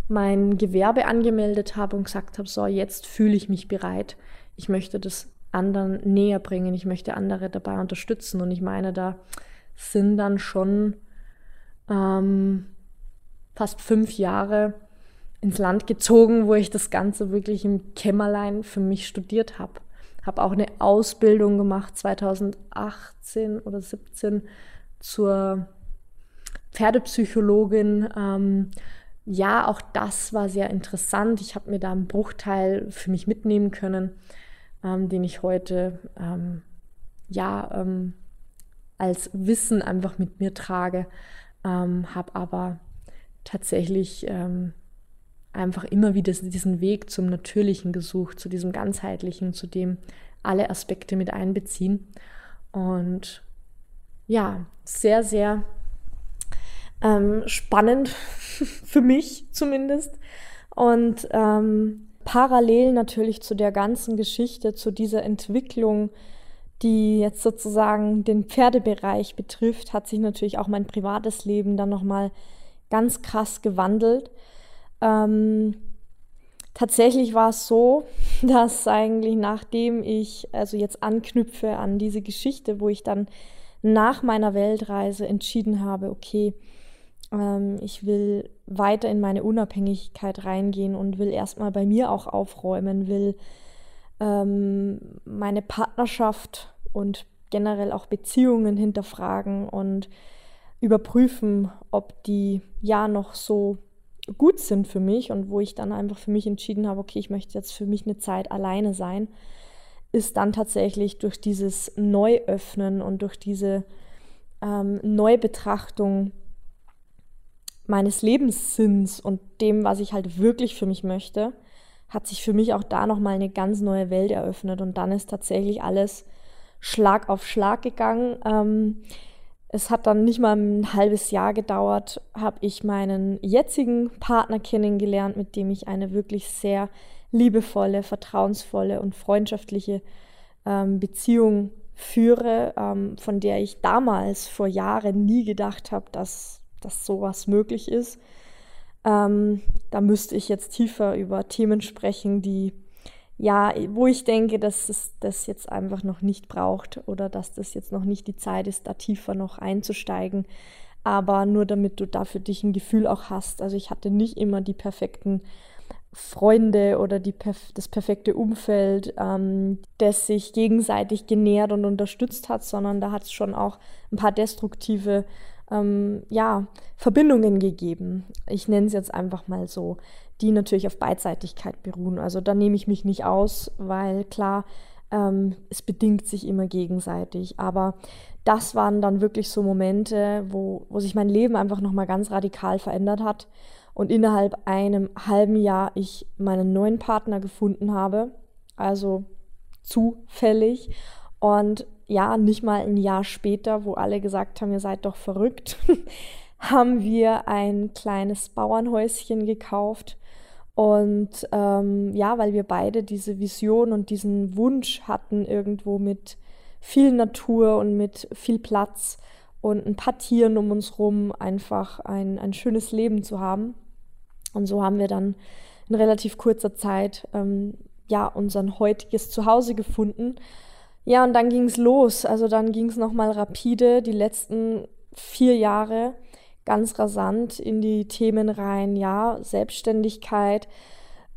mein Gewerbe angemeldet habe und gesagt habe, so, jetzt fühle ich mich bereit. Ich möchte das anderen näher bringen, ich möchte andere dabei unterstützen. Und ich meine, da sind dann schon ähm, fast fünf Jahre ins Land gezogen, wo ich das Ganze wirklich im Kämmerlein für mich studiert habe. Habe auch eine Ausbildung gemacht 2018 oder 17 zur Pferdepsychologin. Ähm, ja, auch das war sehr interessant. Ich habe mir da einen Bruchteil für mich mitnehmen können ähm, den ich heute ähm, ja ähm, als Wissen einfach mit mir trage, ähm, habe aber tatsächlich ähm, einfach immer wieder diesen Weg zum Natürlichen gesucht, zu diesem ganzheitlichen, zu dem alle Aspekte mit einbeziehen. Und ja, sehr, sehr ähm, spannend für mich zumindest. Und ähm, parallel natürlich zu der ganzen Geschichte, zu dieser Entwicklung, die jetzt sozusagen den Pferdebereich betrifft, hat sich natürlich auch mein privates Leben dann nochmal ganz krass gewandelt. Ähm, tatsächlich war es so, dass eigentlich nachdem ich also jetzt anknüpfe an diese Geschichte, wo ich dann nach meiner Weltreise entschieden habe, okay, ähm, ich will weiter in meine Unabhängigkeit reingehen und will erstmal bei mir auch aufräumen, will ähm, meine Partnerschaft und generell auch Beziehungen hinterfragen und überprüfen, ob die ja noch so gut sind für mich und wo ich dann einfach für mich entschieden habe, okay, ich möchte jetzt für mich eine Zeit alleine sein, ist dann tatsächlich durch dieses Neuöffnen und durch diese ähm, Neubetrachtung meines Lebenssinns und dem, was ich halt wirklich für mich möchte, hat sich für mich auch da nochmal eine ganz neue Welt eröffnet und dann ist tatsächlich alles Schlag auf Schlag gegangen. Ähm, es hat dann nicht mal ein halbes Jahr gedauert, habe ich meinen jetzigen Partner kennengelernt, mit dem ich eine wirklich sehr liebevolle, vertrauensvolle und freundschaftliche ähm, Beziehung führe, ähm, von der ich damals vor Jahren nie gedacht habe, dass dass sowas möglich ist. Ähm, da müsste ich jetzt tiefer über Themen sprechen, die ja, wo ich denke, dass es das jetzt einfach noch nicht braucht oder dass das jetzt noch nicht die Zeit ist, da tiefer noch einzusteigen. Aber nur damit du da für dich ein Gefühl auch hast. Also ich hatte nicht immer die perfekten Freunde oder die, das perfekte Umfeld, ähm, das sich gegenseitig genährt und unterstützt hat, sondern da hat es schon auch ein paar destruktive ähm, ja, Verbindungen gegeben. Ich nenne es jetzt einfach mal so, die natürlich auf Beidseitigkeit beruhen. Also da nehme ich mich nicht aus, weil klar, ähm, es bedingt sich immer gegenseitig. Aber das waren dann wirklich so Momente, wo, wo sich mein Leben einfach nochmal ganz radikal verändert hat und innerhalb einem halben Jahr ich meinen neuen Partner gefunden habe. Also zufällig. Und ja, nicht mal ein Jahr später, wo alle gesagt haben, ihr seid doch verrückt, haben wir ein kleines Bauernhäuschen gekauft. Und ähm, ja, weil wir beide diese Vision und diesen Wunsch hatten, irgendwo mit viel Natur und mit viel Platz und ein paar Tieren um uns rum einfach ein, ein schönes Leben zu haben. Und so haben wir dann in relativ kurzer Zeit ähm, ja unser heutiges Zuhause gefunden. Ja, und dann ging es los. Also dann ging es nochmal rapide, die letzten vier Jahre ganz rasant in die Themen rein. Ja, Selbstständigkeit,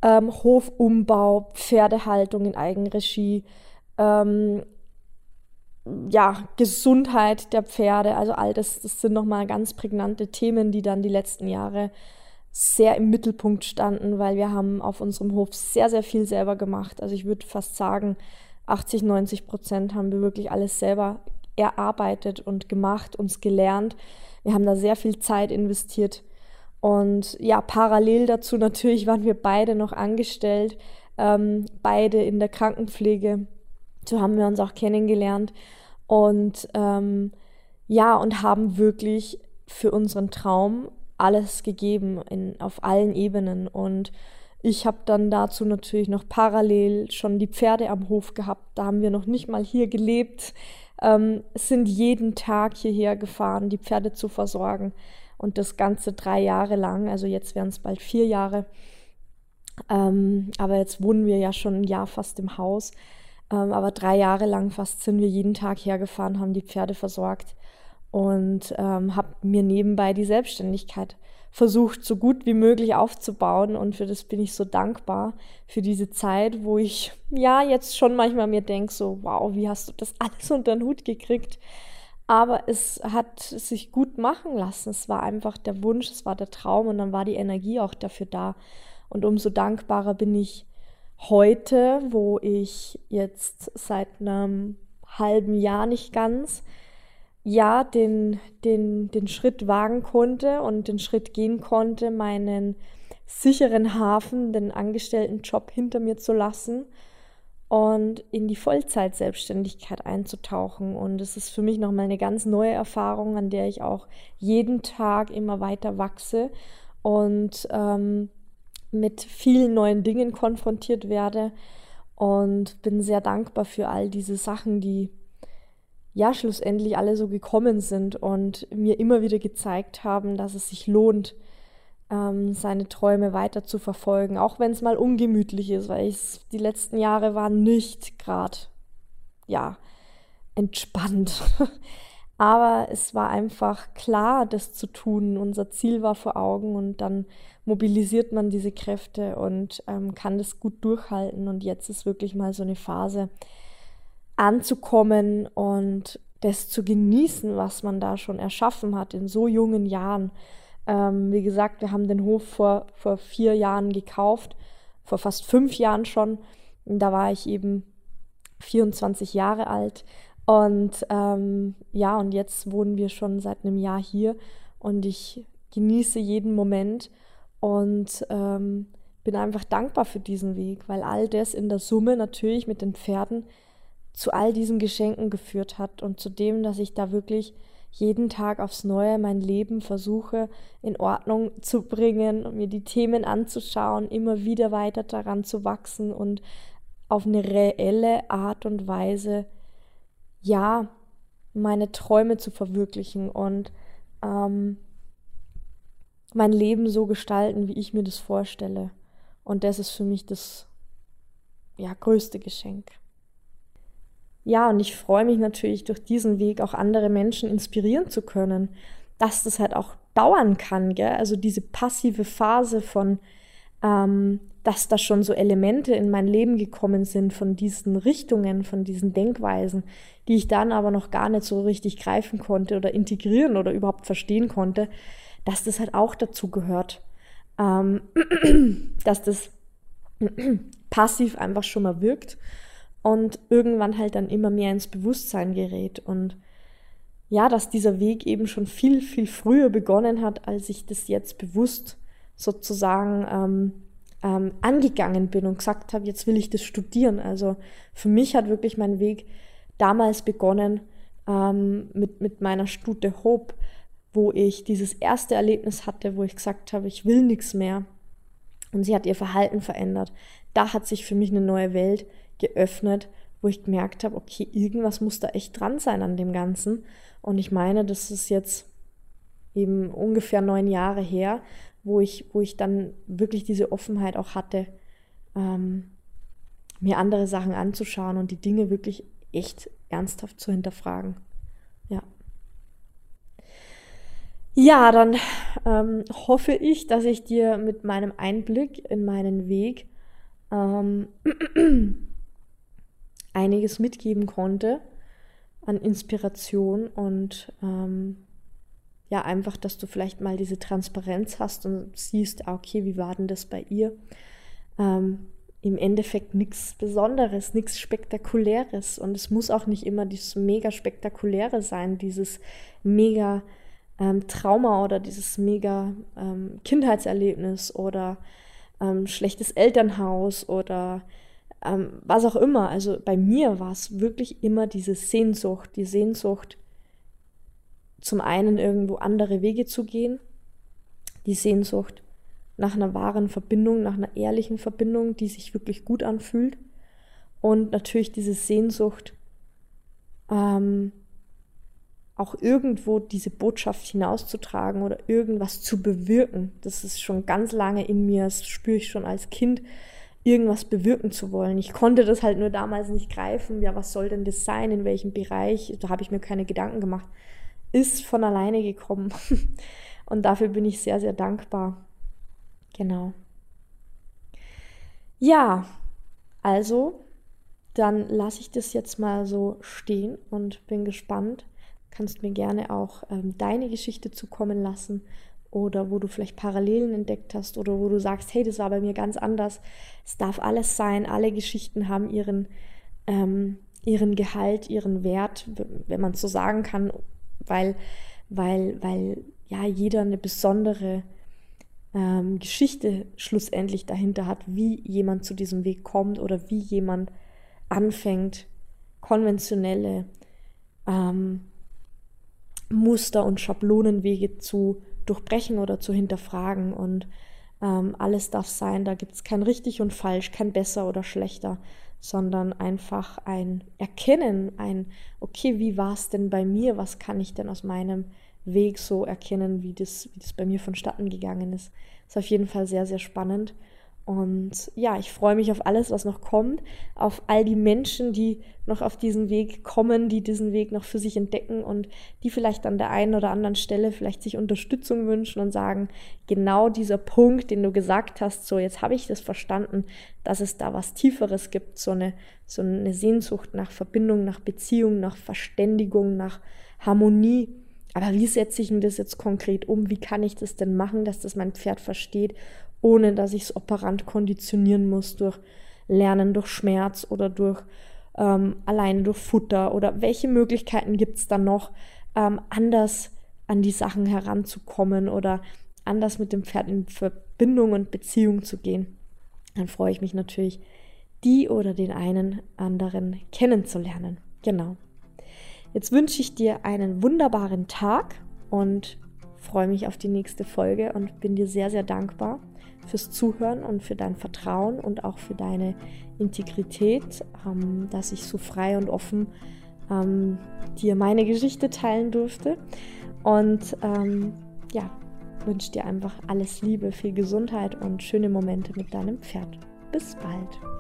ähm, Hofumbau, Pferdehaltung in Eigenregie, ähm, ja, Gesundheit der Pferde, also all das, das sind nochmal ganz prägnante Themen, die dann die letzten Jahre sehr im Mittelpunkt standen, weil wir haben auf unserem Hof sehr, sehr viel selber gemacht. Also ich würde fast sagen, 80, 90 Prozent haben wir wirklich alles selber erarbeitet und gemacht, uns gelernt. Wir haben da sehr viel Zeit investiert. Und ja, parallel dazu natürlich waren wir beide noch angestellt, ähm, beide in der Krankenpflege. So haben wir uns auch kennengelernt. Und ähm, ja, und haben wirklich für unseren Traum alles gegeben in, auf allen Ebenen. Und ich habe dann dazu natürlich noch parallel schon die Pferde am Hof gehabt. Da haben wir noch nicht mal hier gelebt, ähm, sind jeden Tag hierher gefahren, die Pferde zu versorgen. Und das Ganze drei Jahre lang, also jetzt wären es bald vier Jahre. Ähm, aber jetzt wohnen wir ja schon ein Jahr fast im Haus. Ähm, aber drei Jahre lang fast sind wir jeden Tag hergefahren, haben die Pferde versorgt und ähm, habe mir nebenbei die Selbstständigkeit versucht, so gut wie möglich aufzubauen. Und für das bin ich so dankbar, für diese Zeit, wo ich ja jetzt schon manchmal mir denke, so, wow, wie hast du das alles unter den Hut gekriegt? Aber es hat sich gut machen lassen. Es war einfach der Wunsch, es war der Traum und dann war die Energie auch dafür da. Und umso dankbarer bin ich heute, wo ich jetzt seit einem halben Jahr nicht ganz, ja, den, den, den Schritt wagen konnte und den Schritt gehen konnte, meinen sicheren Hafen, den Angestelltenjob hinter mir zu lassen und in die Vollzeit-Selbstständigkeit einzutauchen. Und es ist für mich nochmal eine ganz neue Erfahrung, an der ich auch jeden Tag immer weiter wachse und ähm, mit vielen neuen Dingen konfrontiert werde und bin sehr dankbar für all diese Sachen, die ja schlussendlich alle so gekommen sind und mir immer wieder gezeigt haben, dass es sich lohnt, ähm, seine Träume weiter zu verfolgen, auch wenn es mal ungemütlich ist, weil ich die letzten Jahre waren nicht gerade ja entspannt. Aber es war einfach klar, das zu tun. Unser Ziel war vor Augen und dann mobilisiert man diese Kräfte und ähm, kann das gut durchhalten. Und jetzt ist wirklich mal so eine Phase anzukommen und das zu genießen, was man da schon erschaffen hat in so jungen Jahren. Ähm, wie gesagt, wir haben den Hof vor, vor vier Jahren gekauft, vor fast fünf Jahren schon. Da war ich eben 24 Jahre alt. Und ähm, ja, und jetzt wohnen wir schon seit einem Jahr hier und ich genieße jeden Moment und ähm, bin einfach dankbar für diesen Weg, weil all das in der Summe natürlich mit den Pferden zu all diesen Geschenken geführt hat und zu dem, dass ich da wirklich jeden Tag aufs Neue mein Leben versuche in Ordnung zu bringen und mir die Themen anzuschauen, immer wieder weiter daran zu wachsen und auf eine reelle Art und Weise, ja, meine Träume zu verwirklichen und ähm, mein Leben so gestalten, wie ich mir das vorstelle. Und das ist für mich das ja, größte Geschenk. Ja, und ich freue mich natürlich durch diesen Weg auch andere Menschen inspirieren zu können, dass das halt auch dauern kann, gell? Also diese passive Phase von, ähm, dass da schon so Elemente in mein Leben gekommen sind von diesen Richtungen, von diesen Denkweisen, die ich dann aber noch gar nicht so richtig greifen konnte oder integrieren oder überhaupt verstehen konnte dass das halt auch dazu gehört, ähm, dass das passiv einfach schon mal wirkt und irgendwann halt dann immer mehr ins Bewusstsein gerät und ja, dass dieser Weg eben schon viel, viel früher begonnen hat, als ich das jetzt bewusst sozusagen ähm, ähm, angegangen bin und gesagt habe, jetzt will ich das studieren. Also für mich hat wirklich mein Weg damals begonnen ähm, mit, mit meiner Stute Hope, wo ich dieses erste Erlebnis hatte, wo ich gesagt habe, ich will nichts mehr. Und sie hat ihr Verhalten verändert. Da hat sich für mich eine neue Welt geöffnet, wo ich gemerkt habe, okay, irgendwas muss da echt dran sein an dem Ganzen. Und ich meine, das ist jetzt eben ungefähr neun Jahre her, wo ich, wo ich dann wirklich diese Offenheit auch hatte, ähm, mir andere Sachen anzuschauen und die Dinge wirklich echt ernsthaft zu hinterfragen. Ja. Ja, dann ähm, hoffe ich, dass ich dir mit meinem Einblick in meinen Weg ähm, einiges mitgeben konnte an Inspiration und ähm, ja, einfach, dass du vielleicht mal diese Transparenz hast und siehst, ah, okay, wie war denn das bei ihr? Ähm, Im Endeffekt nichts Besonderes, nichts Spektakuläres. Und es muss auch nicht immer dieses mega Spektakuläre sein, dieses mega ähm, Trauma oder dieses mega ähm, Kindheitserlebnis oder ähm, schlechtes Elternhaus oder ähm, was auch immer. Also bei mir war es wirklich immer diese Sehnsucht, die Sehnsucht, zum einen irgendwo andere Wege zu gehen, die Sehnsucht nach einer wahren Verbindung, nach einer ehrlichen Verbindung, die sich wirklich gut anfühlt und natürlich diese Sehnsucht, ähm, auch irgendwo diese Botschaft hinauszutragen oder irgendwas zu bewirken. Das ist schon ganz lange in mir, das spüre ich schon als Kind, irgendwas bewirken zu wollen. Ich konnte das halt nur damals nicht greifen. Ja, was soll denn das sein? In welchem Bereich? Da habe ich mir keine Gedanken gemacht ist von alleine gekommen. Und dafür bin ich sehr, sehr dankbar. Genau. Ja, also, dann lasse ich das jetzt mal so stehen und bin gespannt. Kannst mir gerne auch ähm, deine Geschichte zukommen lassen oder wo du vielleicht Parallelen entdeckt hast oder wo du sagst, hey, das war bei mir ganz anders. Es darf alles sein. Alle Geschichten haben ihren, ähm, ihren Gehalt, ihren Wert, wenn man es so sagen kann, weil, weil, weil ja jeder eine besondere ähm, Geschichte schlussendlich dahinter hat, wie jemand zu diesem Weg kommt oder wie jemand anfängt, konventionelle ähm, Muster und Schablonenwege zu durchbrechen oder zu hinterfragen. Und ähm, alles darf sein, da gibt es kein richtig und falsch, kein besser oder schlechter, sondern einfach ein Erkennen, ein, okay, wie war es denn bei mir? Was kann ich denn aus meinem Weg so erkennen, wie das, wie das bei mir vonstatten gegangen ist? Ist auf jeden Fall sehr, sehr spannend. Und ja, ich freue mich auf alles, was noch kommt, auf all die Menschen, die noch auf diesen Weg kommen, die diesen Weg noch für sich entdecken und die vielleicht an der einen oder anderen Stelle vielleicht sich Unterstützung wünschen und sagen, genau dieser Punkt, den du gesagt hast, so jetzt habe ich das verstanden, dass es da was Tieferes gibt, so eine, so eine Sehnsucht nach Verbindung, nach Beziehung, nach Verständigung, nach Harmonie. Aber wie setze ich denn das jetzt konkret um? Wie kann ich das denn machen, dass das mein Pferd versteht ohne dass ich es operant konditionieren muss durch Lernen, durch Schmerz oder durch ähm, alleine durch Futter oder welche Möglichkeiten gibt es dann noch, ähm, anders an die Sachen heranzukommen oder anders mit dem Pferd in Verbindung und Beziehung zu gehen. Dann freue ich mich natürlich, die oder den einen anderen kennenzulernen. Genau. Jetzt wünsche ich dir einen wunderbaren Tag und freue mich auf die nächste Folge und bin dir sehr, sehr dankbar fürs Zuhören und für dein Vertrauen und auch für deine Integrität, ähm, dass ich so frei und offen ähm, dir meine Geschichte teilen durfte. Und ähm, ja, wünsche dir einfach alles Liebe, viel Gesundheit und schöne Momente mit deinem Pferd. Bis bald.